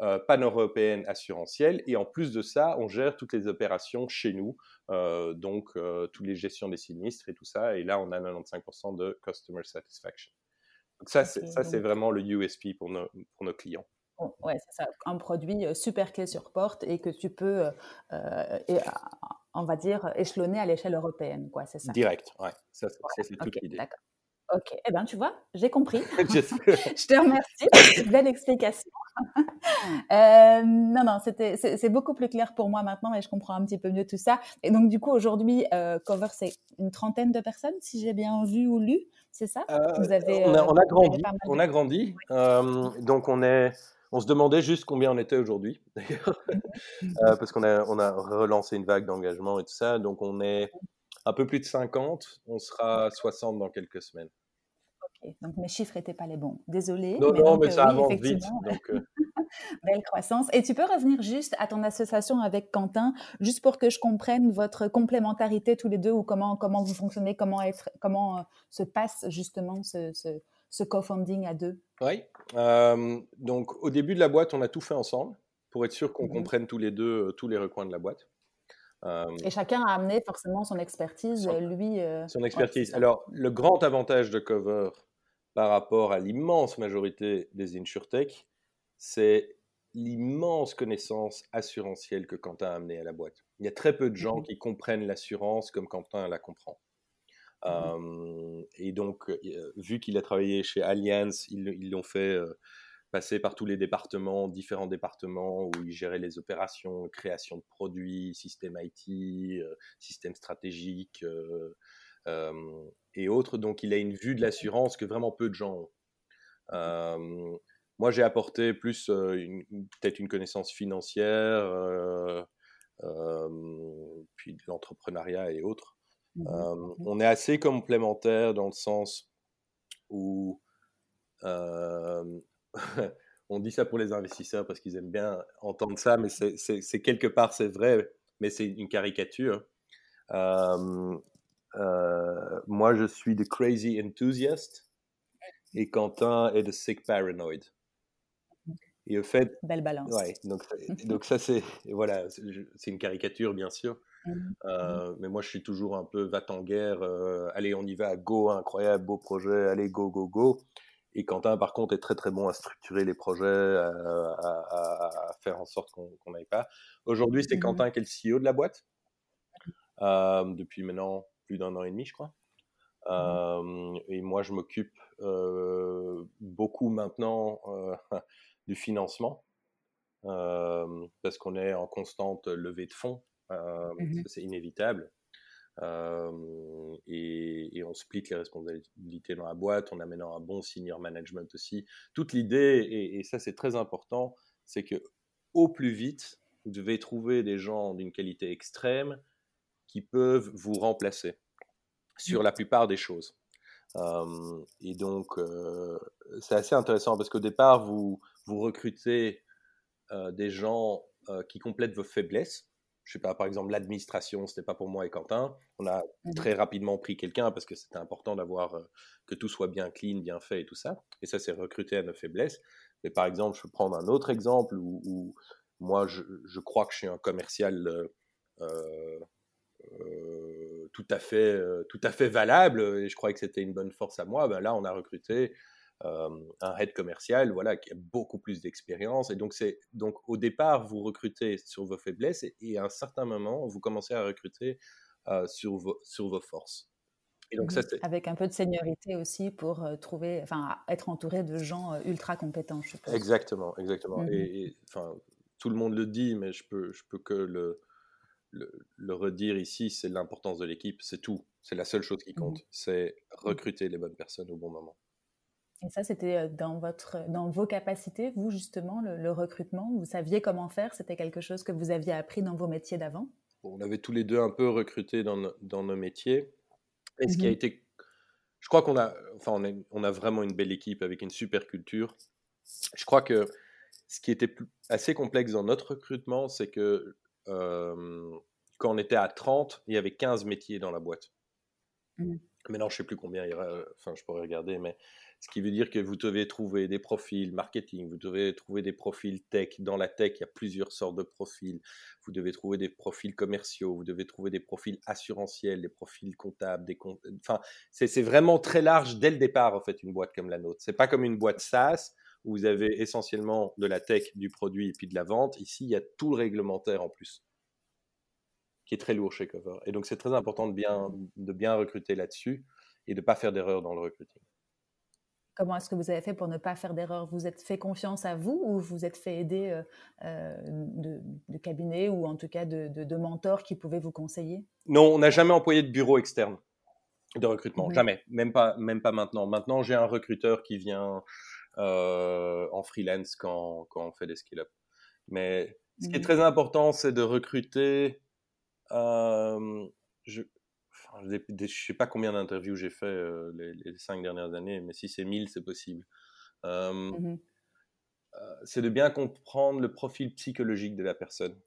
euh, pan-européenne assurantielle. Et en plus de ça, on gère toutes les opérations chez nous, euh, donc euh, toutes les gestions des sinistres et tout ça. Et là, on a 95% de customer satisfaction. Donc ça, c'est vraiment le USP pour nos, pour nos clients. ouais, c'est ça. Un produit super clé sur porte et que tu peux, et, on va dire, échelonner à l'échelle européenne, quoi, c'est ça? Direct, ouais. Ça, c'est toute l'idée. D'accord. Ok, eh bien, tu vois, j'ai compris. je te remercie pour cette belle explication. Euh, non, non, c'était, c'est, beaucoup plus clair pour moi maintenant et je comprends un petit peu mieux tout ça. Et donc, du coup, aujourd'hui, euh, Cover, c'est une trentaine de personnes, si j'ai bien vu ou lu, c'est ça? Euh, Vous avez, on, a, grandi. On a grandi. donc, on est. On se demandait juste combien on était aujourd'hui, d'ailleurs, mmh. parce qu'on a, on a relancé une vague d'engagement et tout ça. Donc, on est un peu plus de 50. On sera 60 dans quelques semaines. Donc mes chiffres n'étaient pas les bons. Désolée. Non, mais non, mais ça euh, avance vite. Euh. Belle croissance. Et tu peux revenir juste à ton association avec Quentin, juste pour que je comprenne votre complémentarité tous les deux ou comment, comment vous fonctionnez, comment, être, comment euh, se passe justement ce, ce, ce co-funding à deux? Oui. donc au début de la boîte, on a tout fait ensemble pour être sûr qu'on mmh comprenne tous les deux tous les recoins de la boîte. Et chacun a amené forcément son expertise, lui. son expertise. Alors, le grand avantage de Cover par rapport à l'immense majorité des insurtech, c'est l'immense connaissance assurantielle que Quentin a amenée à la boîte. Il y a très peu de gens mmh qui comprennent l'assurance comme Quentin la comprend. Mmh et donc, vu qu'il a travaillé chez Allianz, ils l'ont fait passer par tous les départements, différents départements où il gérait les opérations, création de produits, système IT, système stratégique et autres. Donc, il a une vue de l'assurance que vraiment peu de gens ont. moi, j'ai apporté plus peut-être une connaissance financière, puis de l'entrepreneuriat et autres. Mmh on est assez complémentaires dans le sens où on dit ça pour les investisseurs parce qu'ils aiment bien entendre ça, mais c'est quelque part c'est vrai, mais c'est une caricature. Euh, moi, je suis the crazy enthusiast et Quentin est the sick paranoid. Et au fait, belle balance. Ouais, donc, donc ça c'est voilà, c'est une caricature bien sûr, mmh euh, mais moi je suis toujours un peu va en guerre. Euh, allez, on y va, go, incroyable, beau projet, allez go go go. Et Quentin par contre est très très bon à structurer les projets, à, faire en sorte qu'on n'aille pas. Aujourd'hui c'est mmh Quentin qui est le CEO de la boîte depuis maintenant d'un an et demi, je crois. Mmh et moi, je m'occupe beaucoup maintenant du financement parce qu'on est en constante levée de fonds. Mmh c'est inévitable. et, on split les responsabilités dans la boîte, on a maintenant un bon senior management aussi. Toute l'idée, et, et, ça c'est très important, c'est que au plus vite, vous devez trouver des gens d'une qualité extrême qui peuvent vous remplacer sur mmh. la plupart des choses. et donc, c'est assez intéressant parce qu'au départ, vous, vous recrutez des gens qui complètent vos faiblesses. Je sais pas, par exemple, l'administration, c'était pas pour moi et Quentin. On a mmh très rapidement pris quelqu'un parce que c'était important d'avoir que tout soit bien clean, bien fait et tout ça. Et ça, c'est recruter à nos faiblesses. Mais par exemple, je peux prendre un autre exemple où, moi, je, je, crois que je suis un commercial euh, tout, à fait, euh, tout à fait valable, et je croyais que c'était une bonne force à moi, ben là, on a recruté euh, un head commercial voilà, qui a beaucoup plus d'expérience. Et donc, c'est, donc, au départ, vous recrutez sur vos faiblesses, et, à un certain moment, vous commencez à recruter sur, vos, sur vos forces. Et donc, ça, Avec un peu de seniorité aussi pour trouver, enfin, être entouré de gens ultra compétents, je. Exactement, exactement. Mmh et, enfin, tout le monde le dit, mais je peux, je peux que le, le, redire ici, c'est l'importance de l'équipe, c'est tout. C'est la seule chose qui compte, mmh. c'est mmh. recruter les bonnes personnes au bon moment. Et ça, c'était euh, dans, votre, dans vos capacités, vous justement, le, recrutement? Vous saviez comment faire? C'était quelque chose que vous aviez appris dans vos métiers d'avant? On avait tous les deux un peu recruté dans, nos métiers. Et ce qui a mmh été... Je crois qu'on a, enfin, on, on a vraiment une belle équipe avec une super culture. Je crois que ce qui était assez complexe dans notre recrutement, c'est que quand on était à 30, il y avait 15 métiers dans la boîte. Mmh. Maintenant, je ne sais plus combien il y aura, enfin, je pourrais regarder, mais ce qui veut dire que vous devez trouver des profils marketing, vous devez trouver des profils tech. Dans la tech, il y a plusieurs sortes de profils. Vous devez trouver des profils commerciaux, vous devez trouver des profils assurantiels, des profils comptables, des comptes. Enfin, c'est vraiment très large dès le départ, en fait, une boîte comme la nôtre. C'est pas comme une boîte SaaS où vous avez essentiellement de la tech, du produit et puis de la vente. Ici, il y a tout le réglementaire en plus, qui est très lourd chez Cover. Et donc, c'est très important de bien, de bien recruter là-dessus et de ne pas faire d'erreur dans le recrutement. Comment est-ce que vous avez fait pour ne pas faire d'erreur Vous êtes fait confiance à vous ou vous êtes fait aider euh, euh, de, de, cabinet ou en tout cas de, de, mentors qui pouvaient vous conseiller? Non, on n'a jamais employé de bureau externe de recrutement, mmh jamais, même pas, même pas maintenant. Maintenant, j'ai un recruteur qui vient euh, en freelance quand, quand, on fait des skill-up. Mais ce qui est mmh très important, c'est de recruter. Je, je ne sais pas combien d'interviews j'ai fait euh, les, cinq dernières années, mais si c'est 1000, c'est possible. Euh, c'est de bien comprendre le profil psychologique de la personne.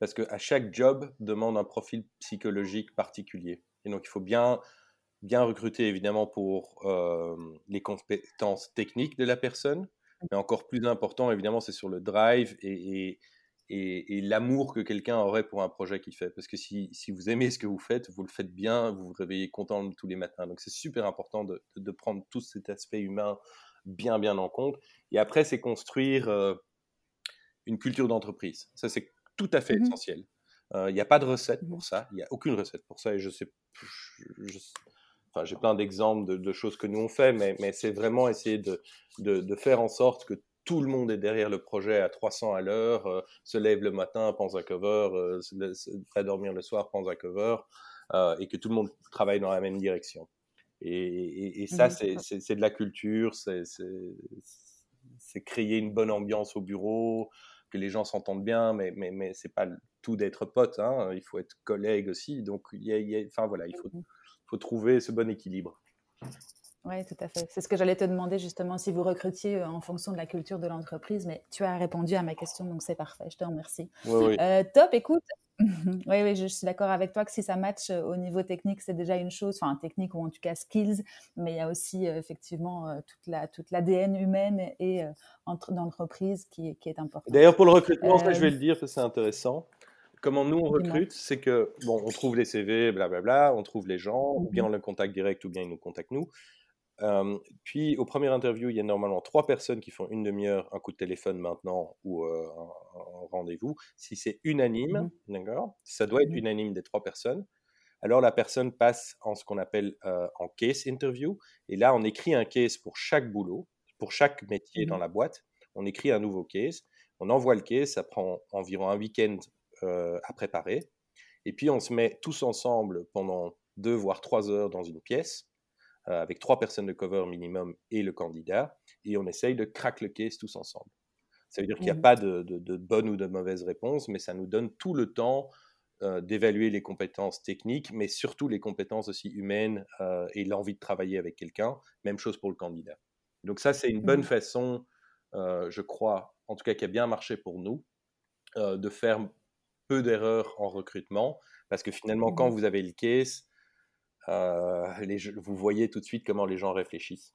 Parce qu'à chaque job demande un profil psychologique particulier. Et donc, il faut bien, bien recruter, évidemment, pour euh, les compétences techniques de la personne. Mmh. Mais encore plus important, évidemment, c'est sur le drive et, et, l'amour que quelqu'un aurait pour un projet qu'il fait. Parce que si, si, vous aimez ce que vous faites, vous le faites bien, vous vous réveillez content tous les matins. Donc c'est super important de, de, prendre tout cet aspect humain bien, bien en compte. Et après, c'est construire euh, une culture d'entreprise. Ça, c'est tout à fait mmh essentiel. Euh, il n'y a pas de recette mmh pour ça. Il n'y a aucune recette pour ça. Et je sais, enfin, j'ai plein d'exemples de, de, choses que nous on fait, mais, mais c'est vraiment essayer de, de, faire en sorte que tout le monde est derrière le projet à 300 à l'heure, euh, se lève le matin, pense un cover, euh, se, fait dormir le soir, pense un cover, euh, et que tout le monde travaille dans la même direction. Et, ça, mmh c'est de la culture, c'est créer une bonne ambiance au bureau, que les gens s'entendent bien, mais, mais, mais c'est pas tout d'être pote, hein, il faut être collègue aussi. Donc, il enfin, voilà, il faut, mmh faut trouver ce bon équilibre. Oui, tout à fait. C'est ce que j'allais te demander justement si vous recrutiez euh, en fonction de la culture de l'entreprise, mais tu as répondu à ma question, donc c'est parfait. Je te remercie. Euh, top, écoute. oui, oui, je suis d'accord avec toi que si ça match euh, au niveau technique, c'est déjà une chose, enfin technique ou en tout cas skills, mais il y a aussi effectivement toute la toute l'ADN humaine et d'entreprise qui, qui, est important. D'ailleurs, pour le recrutement, ça, je vais le dire, c'est intéressant comment nous on recrute, c'est que bon, on trouve les CV, blablabla, on trouve les gens, ou bien on le contacte direct, ou bien ils nous contactent nous puis, au premier interview, il y a normalement trois personnes qui font une demi-heure, un coup de téléphone maintenant ou un, rendez-vous. Si c'est unanime, mmh d'accord, ça doit être mmh unanime des trois personnes. Alors la personne passe en ce qu'on appelle en case interview. Et là, on écrit un case pour chaque boulot, pour chaque métier dans mmh la boîte. On écrit un nouveau case. On envoie le case. Ça prend environ un week-end à préparer. Et puis on se met tous ensemble pendant deux voire trois heures dans une pièce euh, avec trois personnes de cover minimum et le candidat, et on essaye de craquer le case tous ensemble. Ça veut dire qu'il n'y a mmh pas de, de, bonne ou de mauvaise réponse, mais ça nous donne tout le temps euh, d'évaluer les compétences techniques, mais surtout les compétences aussi humaines euh, et l'envie de travailler avec quelqu'un. Même chose pour le candidat. Donc ça, c'est une bonne mmh façon, je crois, en tout cas qui a bien marché pour nous, de faire peu d'erreurs en recrutement, parce que finalement, quand mmh vous avez le case, euh, vous voyez tout de suite comment les gens réfléchissent.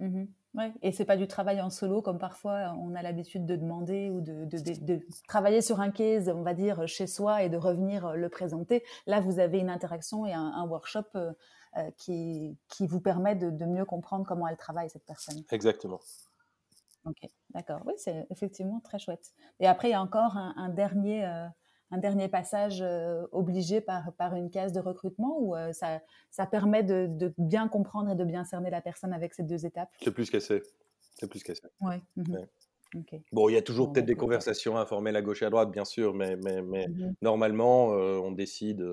Mmh ouais. Et c'est pas du travail en solo comme parfois on a l'habitude de demander ou de, de, travailler sur un case, on va dire, chez soi et de revenir le présenter. Là, vous avez une interaction et un, workshop euh, euh, qui, qui, vous permet de, mieux comprendre comment elle travaille, cette personne. Exactement. Ok, d'accord. Oui, c'est effectivement très chouette. Et après, il y a encore un, dernier un dernier passage euh, obligé par, par une case de recrutement ou euh, ça, ça permet de, bien comprendre et de bien cerner la personne avec ces deux étapes? C'est plus qu'assez. C'est plus qu'assez. Ouais. Mmh bon, il y a toujours peut-être bah, des conversations informelles à gauche et à droite, bien sûr, mais, mais, mais mmh normalement, euh, on décide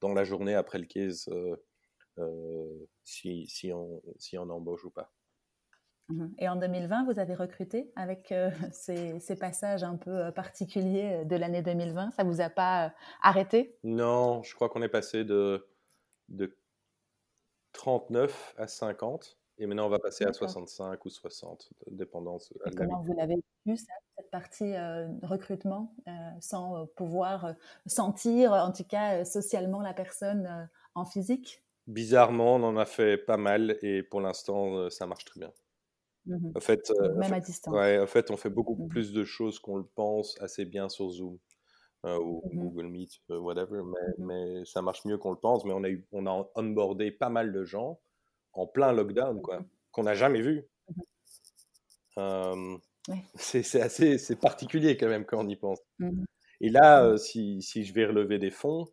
dans la journée après le case si, si, on, si on embauche ou pas. Mmh et en 2020, vous avez recruté avec euh, ces, passages un peu euh, particuliers de l'année 2020. Ça vous a pas euh, arrêté? Non, je crois qu'on est passé de, de 39 à 50. Et maintenant, on va passer à 65 ou 60, dépendance. Et comment vous l'avez vu, cette partie recrutement, sans pouvoir sentir, en tout cas socialement, la personne en physique? Bizarrement, on en a fait pas mal et pour l'instant, ça marche très bien. Mmh en fait, euh, Même à distance. Ouais, en fait, on fait beaucoup mmh plus de choses qu'on le pense assez bien sur Zoom euh, ou mmh Google Meet, euh, whatever, mais, mais, ça marche mieux qu'on le pense. Mais on a, eu, on a onboardé pas mal de gens en plein lockdown, quoi, qu'on n'a jamais vu. C'est assez c'est particulier quand même quand on y pense. Et là, si, si, je vais relever des fonds,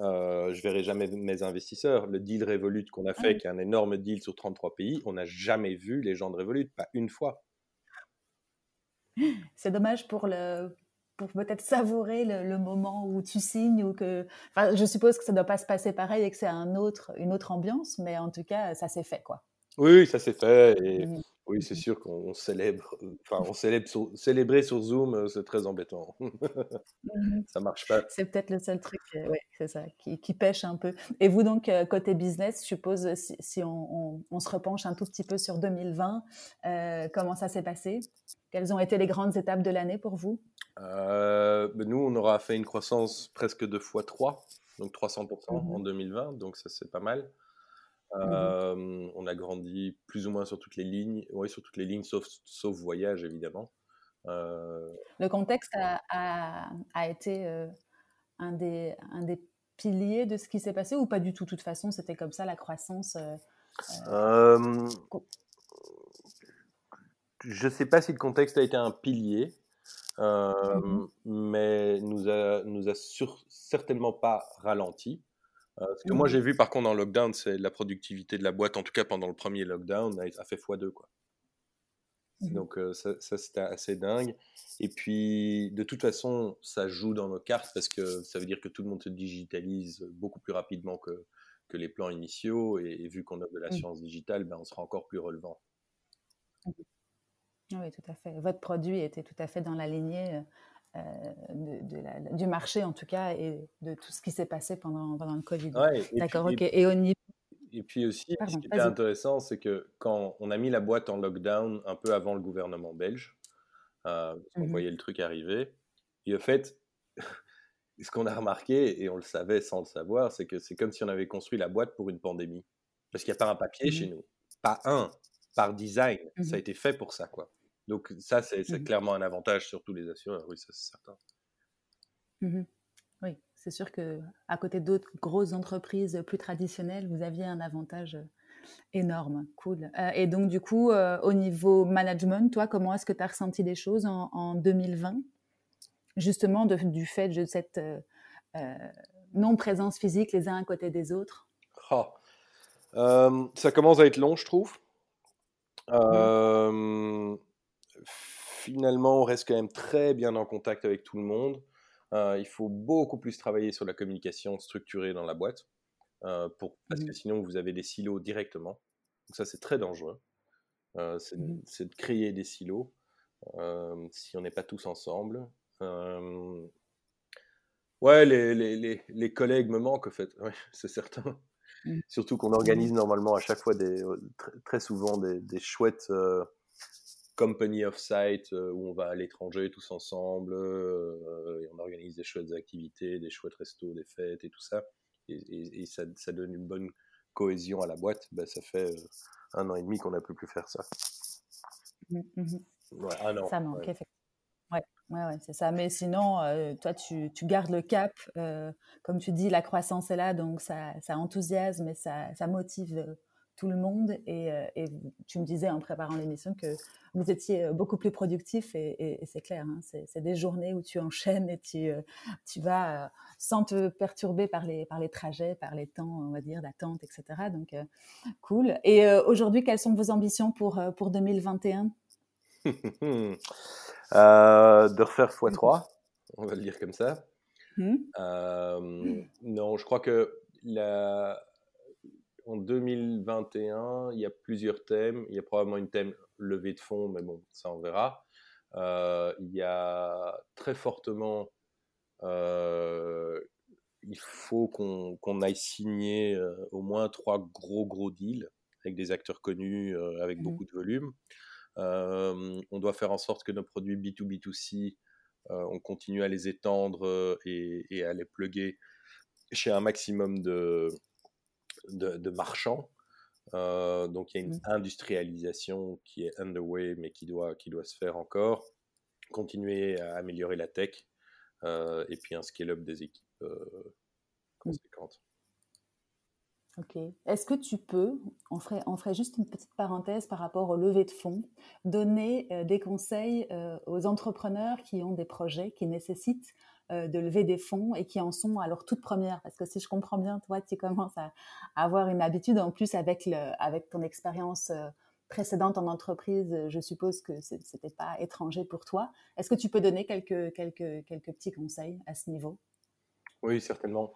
euh, je verrai jamais mes investisseurs. Le deal Revolut qu'on a fait, qui est un énorme deal sur 33 pays, on n'a jamais vu les gens de Revolut, pas une fois. C'est dommage pour le pour peut-être savourer le, le moment où tu signes ou que enfin, je suppose que ça ne doit pas se passer pareil et que c'est un autre une autre ambiance mais en tout cas ça s'est fait quoi. Oui, ça s'est fait. Et Mhm. Oui, c'est Mhm. sûr qu'on célèbre. Enfin, on célèbre sur- célébrer sur Zoom, c'est très embêtant. Mhm. ça marche pas. C'est peut-être le seul truc, euh, ouais, c'est ça, qui, qui pêche un peu. Et vous, donc, euh, côté business, je suppose, si, si on, on- on se repenche un tout petit peu sur 2020, euh, comment ça s'est passé? Quelles ont été les grandes étapes de l'année pour vous? Ben nous, on aura fait une croissance presque deux fois 3, donc 300% Mhm. en 2020, donc ça c'est pas mal. Euh, on a grandi plus ou moins sur toutes les lignes, oui, sur toutes les lignes, sauf, sauf voyage évidemment. Le contexte a, a- a été un, des, un des piliers de ce qui s'est passé ou pas du tout? De toute façon, c'était comme ça, la croissance euh, euh, je sais pas si le contexte a été un pilier, euh, Mhm. mais nous a, nous a sur- certainement pas ralenti. Euh, ce que moi Mhm. j'ai vu par contre en lockdown, c'est la productivité de la boîte, en tout cas pendant le premier lockdown, a, a fait x2 quoi. Mhm. Donc euh, ça, ça, c'était assez dingue. Et puis de toute façon, ça joue dans nos cartes parce que ça veut dire que tout le monde se digitalise beaucoup plus rapidement que, que les plans initiaux. Et, et vu qu'on a de la Mhm. science digitale, ben, on sera encore plus relevant. Oui, tout à fait. Votre produit était tout à fait dans la lignée euh, de, de la- du marché, en tout cas, et de tout ce qui s'est passé pendant, pendant le Covid. Ouais, et D'accord, puis- ok. Et au niveau. Et puis aussi, Pardon, ce qui était intéressant, c'est que quand on a mis la boîte en lockdown un peu avant le gouvernement belge, euh, qu'on Mhm. voyait le truc arriver, et au fait, ce qu'on a remarqué, et on le savait sans le savoir, c'est que c'est comme si on avait construit la boîte pour une pandémie. Parce qu'il n'y a pas un papier Mhm. chez nous. Pas un. Par design. Ça Mhm. a été fait pour ça, quoi. Donc ça, c'est Mhm. clairement un avantage sur tous les assureurs, oui, ça c'est certain. Mhm. Oui, c'est sûr que à côté d'autres grosses entreprises plus traditionnelles, vous aviez un avantage euh, énorme. Cool. Euh, et donc, du coup, euh, au niveau management, toi, comment est-ce que tu as ressenti les choses en, en 2020 Justement, de- du fait de cette euh, non-présence physique les uns à côté des autres? Euh, ça commence à être long, je trouve. Euh, finalement, on reste quand même très bien en contact avec tout le monde. Euh, il faut beaucoup plus travailler sur la communication structurée dans la boîte, euh, pour, parce que Mhm. sinon vous avez des silos directement. Donc ça, c'est très dangereux. Euh, c'est Mhm. c'est de créer des silos si on n'est pas tous ensemble. Ouais, les, les, les, les collègues me manquent, en fait. Ouais, c'est certain. Mhm. Surtout qu'on organise normalement à chaque fois des, tr- très souvent des, des chouettes company off-site euh, où on va à l'étranger tous ensemble euh, et on organise des chouettes activités, des chouettes restos, des fêtes et tout ça. Et, et- et ça, ça donne une bonne cohésion à la boîte. Ben, ça fait euh, un an et demi qu'on n'a plus pu faire ça. Ouais, un an. Ça manque, ouais. effectivement. Ouais, ouais, ouais, c'est ça. Mais sinon, euh, toi, tu, tu gardes le cap. euh, comme tu dis, la croissance est là, donc ça, ça enthousiasme et ça, ça motive tout le monde. Et, euh, et tu me disais en préparant l'émission que vous étiez euh, beaucoup plus productif et, et- et c'est clair. hein, c'est des journées où tu enchaînes et tu, euh, tu vas sans te perturber par les, par les trajets, par les temps, on va dire, d'attente, etc. Donc, cool. Et aujourd'hui, quelles sont vos ambitions pour, pour 2021 Euh, de refaire x3, on va le dire comme ça. Euh, non, je crois que la... en 2021, il y a plusieurs thèmes. Il y a probablement une thème levée de fonds, mais bon, ça on verra. Euh, il y a très fortement, euh, il faut qu'on qu'on aille signer euh, au moins trois gros gros deals avec des acteurs connus, avec Mhm. beaucoup de volume. On doit faire en sorte que nos produits B2B2C, euh, on continue à les étendre et, et à les plugger chez un maximum de, de, de marchands. Euh, donc il y a une Mhm. industrialisation qui est underway, mais qui doit, qui doit se faire encore. Continuer à améliorer la tech euh, et puis un scale-up des équipes euh, conséquentes. Ok. Est-ce que tu peux, on ferait, on ferait juste une petite parenthèse par rapport au lever de fonds, donner euh, des conseils aux entrepreneurs qui ont des projets qui nécessitent de lever des fonds et qui en sont à leur toute première. Parce que si je comprends bien, toi, tu commences à, avoir une habitude en plus avec, le, avec ton expérience précédente en entreprise. Je suppose que ce n'était pas étranger pour toi. Est-ce que tu peux donner quelques, quelques, quelques petits conseils à ce niveau? Oui, certainement.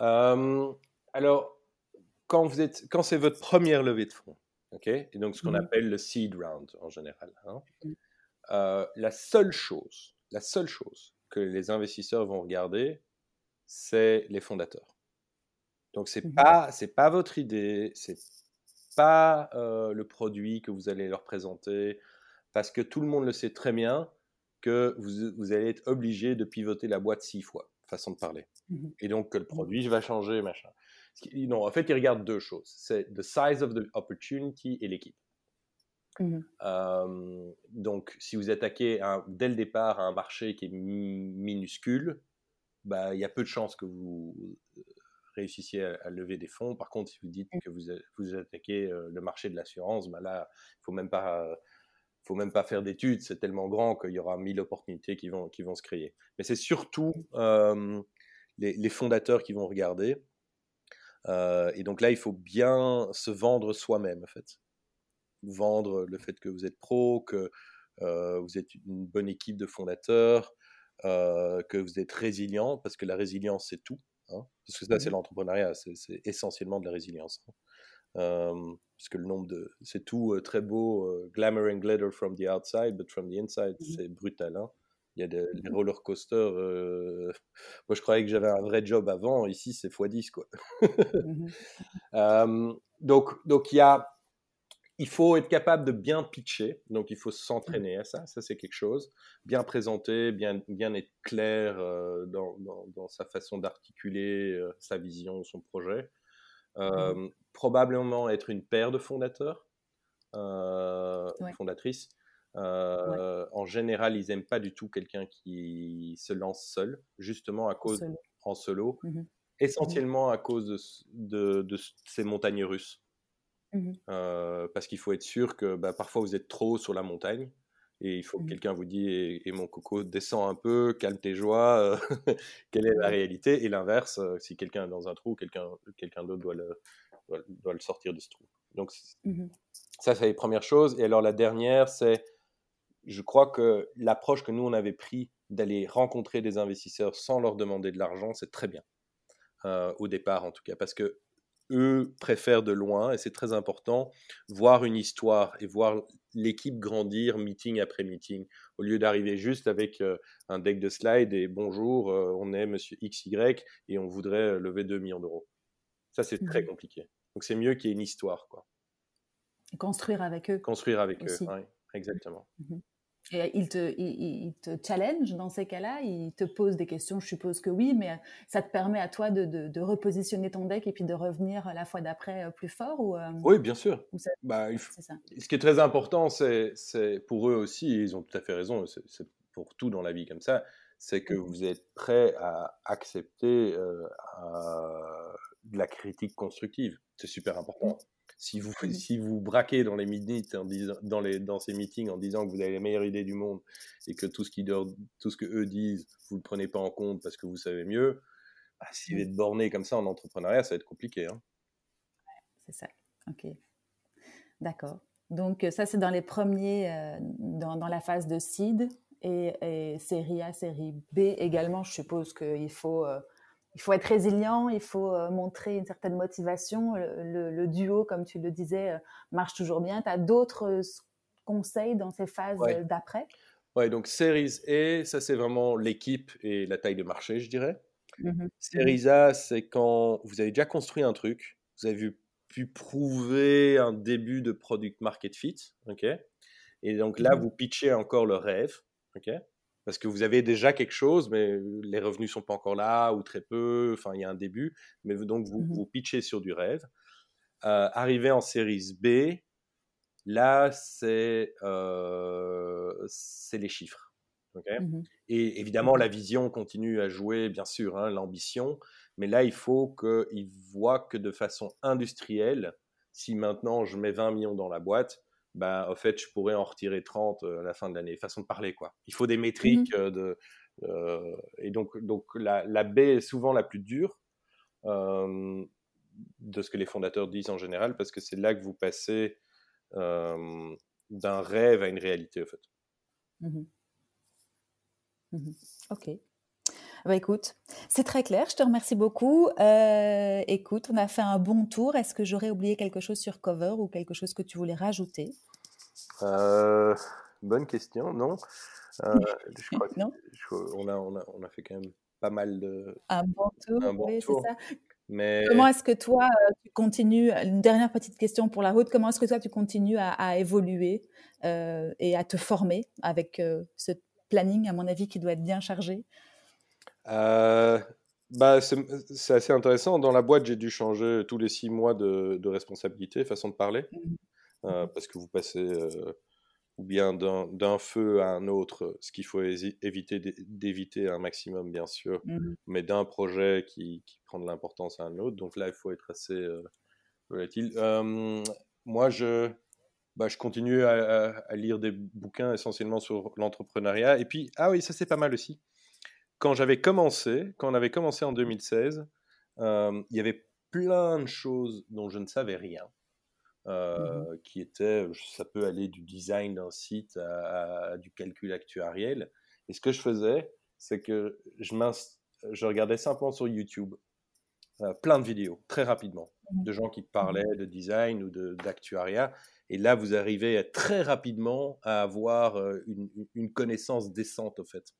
alors, quand, vous êtes, quand c'est votre première levée de fonds, ok, et donc ce qu'on mmh. appelle le seed round en général, hein, mmh. euh, la seule chose, la seule chose que les investisseurs vont regarder, c'est les fondateurs. Donc c'est mmh. pas c'est pas votre idée, c'est pas euh, le produit que vous allez leur présenter, parce que tout le monde le sait très bien que vous, vous allez être obligé de pivoter la boîte six fois, façon de parler, et donc que le produit va changer, machin. Non, en fait, ils regardent deux choses. C'est the size of the opportunity et l'équipe. Mmh donc, si vous attaquez dès le départ à un marché qui est minuscule, bah, il y a peu de chances que vous euh, réussissiez à, lever des fonds. Par contre, si vous dites mmh. que vous, vous attaquez euh, le marché de l'assurance, bah là, il faut même pas faut même pas faire d'études, c'est tellement grand qu'il y aura mille opportunités qui vont, qui vont se créer. Mais c'est surtout mmh. les, les, fondateurs qui vont regarder. Euh, et donc là, il faut bien se vendre soi-même, en fait. Vendre le fait que vous êtes pro, que euh, vous êtes une bonne équipe de fondateurs, euh, que vous êtes résilient, parce que la résilience, c'est tout. Hein. parce que ça, c'est mmh l'entrepreneuriat, c'est essentiellement de la résilience. Hein. parce que le nombre de. C'est tout très beau, glamour and glitter from the outside, but from the inside, mmh c'est brutal. Hein. Il y a des, mmh roller coasters. Euh, moi, je croyais que j'avais un vrai job avant. Ici, c'est x10, quoi. Donc, donc il y a, il faut être capable de bien pitcher. Donc, il faut mmh. s'entraîner à ça. Ça, c'est quelque chose. Bien présenter, bien, bien être clair euh, dans, dans, sa façon d'articuler euh, sa vision, son projet. Probablement être une paire de fondateurs, fondatrices euh, en général, ils n'aiment pas du tout quelqu'un qui se lance seul, justement à cause en solo, mmh mmh essentiellement à cause de, ces montagnes russes. Mmh euh, parce qu'il faut être sûr que bah, parfois vous êtes trop sur la montagne et il faut que quelqu'un vous dise et, mon coco descend un peu, calme tes joies, euh, quelle est la réalité et l'inverse, si quelqu'un est dans un trou, quelqu'un quelqu'un d'autre doit le, doit, le sortir de ce trou. Donc ça c'est les premières choses et alors la dernière c'est je crois que l'approche que nous, on avait pris d'aller rencontrer des investisseurs sans leur demander de l'argent, c'est très bien. Au départ, en tout cas, parce que eux préfèrent de loin, et c'est très important, voir une histoire et voir l'équipe grandir meeting après meeting, au lieu d'arriver juste avec euh, un deck de slides et bonjour, euh, on est monsieur XY et on voudrait lever 2 millions d'euros. Ça, c'est très mmh compliqué. Donc, c'est mieux qu'il y ait une histoire. Quoi. construire avec eux. Construire avec eux, exactement. Mmh et il te, il, te challenge dans ces cas-là, il te pose des questions, je suppose que oui, mais ça te permet à toi de, de, repositionner ton deck et puis de revenir la fois d'après euh, plus fort ou, euh, Oui, bien sûr. Bah, ça. Ce qui est très important, c'est pour eux aussi, ils ont tout à fait raison, c'est pour tout dans la vie comme ça, c'est que vous êtes prêt à accepter euh, de la critique constructive. C'est super important. Si vous, mmh si vous braquez dans les minutes, en disant, dans, les, dans ces meetings en disant que vous avez les meilleures idées du monde et que tout ce, qui, tout ce que eux disent, vous ne le prenez pas en compte parce que vous savez mieux, bah, si vous mmh. êtes borné comme ça en entrepreneuriat, ça va être compliqué. Hein. C'est ça. Ok. D'accord. Donc ça, c'est dans les premiers, euh, dans, dans, la phase de seed et, et, série A, série B également. Je suppose qu'il faut euh, il faut être résilient, il faut euh, montrer une certaine motivation. Le, duo, comme tu le disais, euh, marche toujours bien. Tu as d'autres euh, conseils dans ces phases d'après? Ouais, donc Series A, ça c'est vraiment l'équipe et la taille de marché, je dirais. Mmh Series A, c'est quand vous avez déjà construit un truc, vous avez pu prouver un début de product market fit, ok? Et donc là, mmh vous pitchez encore le rêve, ok? Parce que vous avez déjà quelque chose, mais les revenus sont pas encore là ou très peu. Enfin, il y a un début, mais donc vous, mmh vous pitchez sur du rêve. Euh, arrivé en série B, là c'est euh, les chiffres. Mmh Et évidemment, la vision continue à jouer, bien sûr, hein, l'ambition, mais là il faut qu'ils voient que de façon industrielle, si maintenant je mets 20 millions dans la boîte, bah, en fait, je pourrais en retirer 30 euh, à la fin de l'année. Façon de parler, quoi. Il faut des mmh métriques euh, de, et donc, donc la, la, baie est souvent la plus dure de ce que les fondateurs disent en général, parce que c'est là que vous passez d'un rêve à une réalité, en fait. Mmh mmh ok. Bah, écoute, c'est très clair, je te remercie beaucoup. Euh, écoute, on a fait un bon tour. Est-ce que j'aurais oublié quelque chose sur Cover ou quelque chose que tu voulais rajouter? Euh, Bonne question, non. Euh, je crois non? on, a, on, a, on, a, fait quand même pas mal de... Un bon tour, oui, c'est ça. Mais... Comment est-ce que toi, tu continues, une dernière petite question pour la route, comment est-ce que toi, tu continues à, évoluer et à te former avec ce planning, à mon avis, qui doit être bien chargé? Euh, bah, c'est assez intéressant. Dans la boîte, j'ai dû changer tous les six mois de, responsabilité, façon de parler, mmh euh, parce que vous passez euh, ou bien d'un feu à un autre, ce qu'il faut éviter d'éviter un maximum, bien sûr, mmh mais d'un projet qui, prend de l'importance à un autre. Donc là, il faut être assez volatile. moi, je, bah, je continue à, à, lire des bouquins essentiellement sur l'entrepreneuriat. Et puis, ah oui, ça c'est pas mal aussi quand j'avais commencé, quand on avait commencé en 2016, euh, il y avait plein de choses dont je ne savais rien. Euh, mmh qui étaient, ça peut aller du design d'un site à, du calcul actuariel. Et ce que je faisais, c'est que je, je regardais simplement sur YouTube euh, plein de vidéos, très rapidement, mmh de gens qui parlaient de design ou d'actuariat. Et là, vous arrivez très rapidement à avoir une, une connaissance décente, au fait.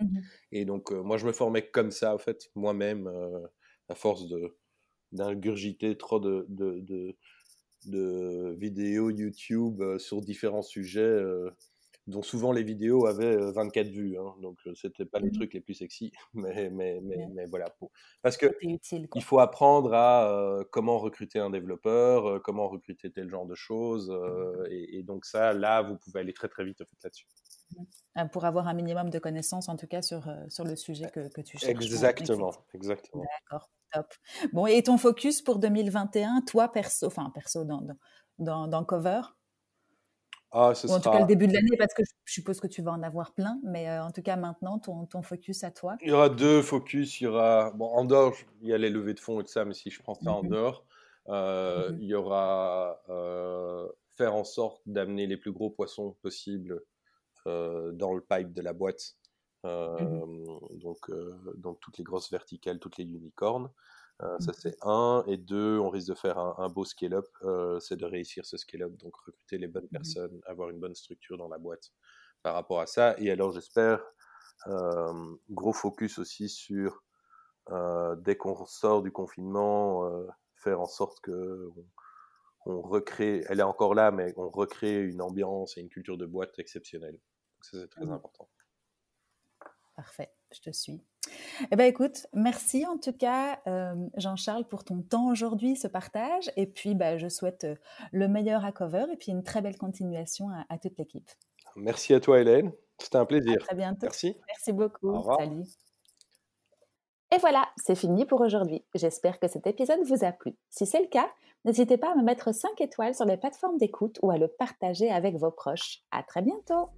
Mmh et donc, moi, je me formais comme ça, en fait, moi-même, à force d'ingurgiter trop de, de, de, vidéos YouTube sur différents sujets, dont souvent les vidéos avaient 24 vues. Hein, donc, c'était pas les mmh trucs les plus sexy, mais, mais, mais, mais voilà. Parce que il faut apprendre à comment recruter un développeur, comment recruter tel genre de choses. Mmh et, et, donc, ça, là, vous pouvez aller très, très vite en fait, là-dessus. Euh, pour avoir un minimum de connaissances, en tout cas, sur, sur le sujet que, que tu cherches. Exactement, exactement. D'accord, top. Bon, et ton focus pour 2021, toi, perso, enfin, perso, dans, dans, dans Cover? Ah, ce Ou en tout cas, le début de l'année, parce que je suppose que tu vas en avoir plein, mais euh, en tout cas, maintenant, ton, ton, focus à toi Il y aura deux focus. Il y aura, bon, en dehors, il y a les levées de fonds et tout ça, mais si je prends ça en mmh dehors, mmh il y aura faire en sorte d'amener les plus gros poissons possibles euh, dans le pipe de la boîte. Euh, donc, euh, donc toutes les grosses verticales, toutes les unicornes. Ça, mmh c'est un. Et deux, on risque de faire un, beau scale-up. c'est de réussir ce scale-up, donc recruter les bonnes mmh personnes, avoir une bonne structure dans la boîte par rapport à ça. Et alors, j'espère, gros focus aussi sur, dès qu'on sort du confinement, faire en sorte que on, recrée, elle est encore là, mais on recrée une ambiance et une culture de boîte exceptionnelle ça, c'est très mmh. important. Parfait, je te suis. Eh bien, écoute, merci en tout cas, euh, Jean-Charles, pour ton temps aujourd'hui, ce partage. Et puis, bah, je souhaite euh, le meilleur à Cover et puis une très belle continuation à, toute l'équipe. Merci à toi, Hélène. C'était un plaisir. À très bientôt. Merci. Merci beaucoup. Au revoir. Salut. Et voilà, c'est fini pour aujourd'hui. J'espère que cet épisode vous a plu. Si c'est le cas, n'hésitez pas à me mettre 5 étoiles sur les plateformes d'écoute ou à le partager avec vos proches. À très bientôt.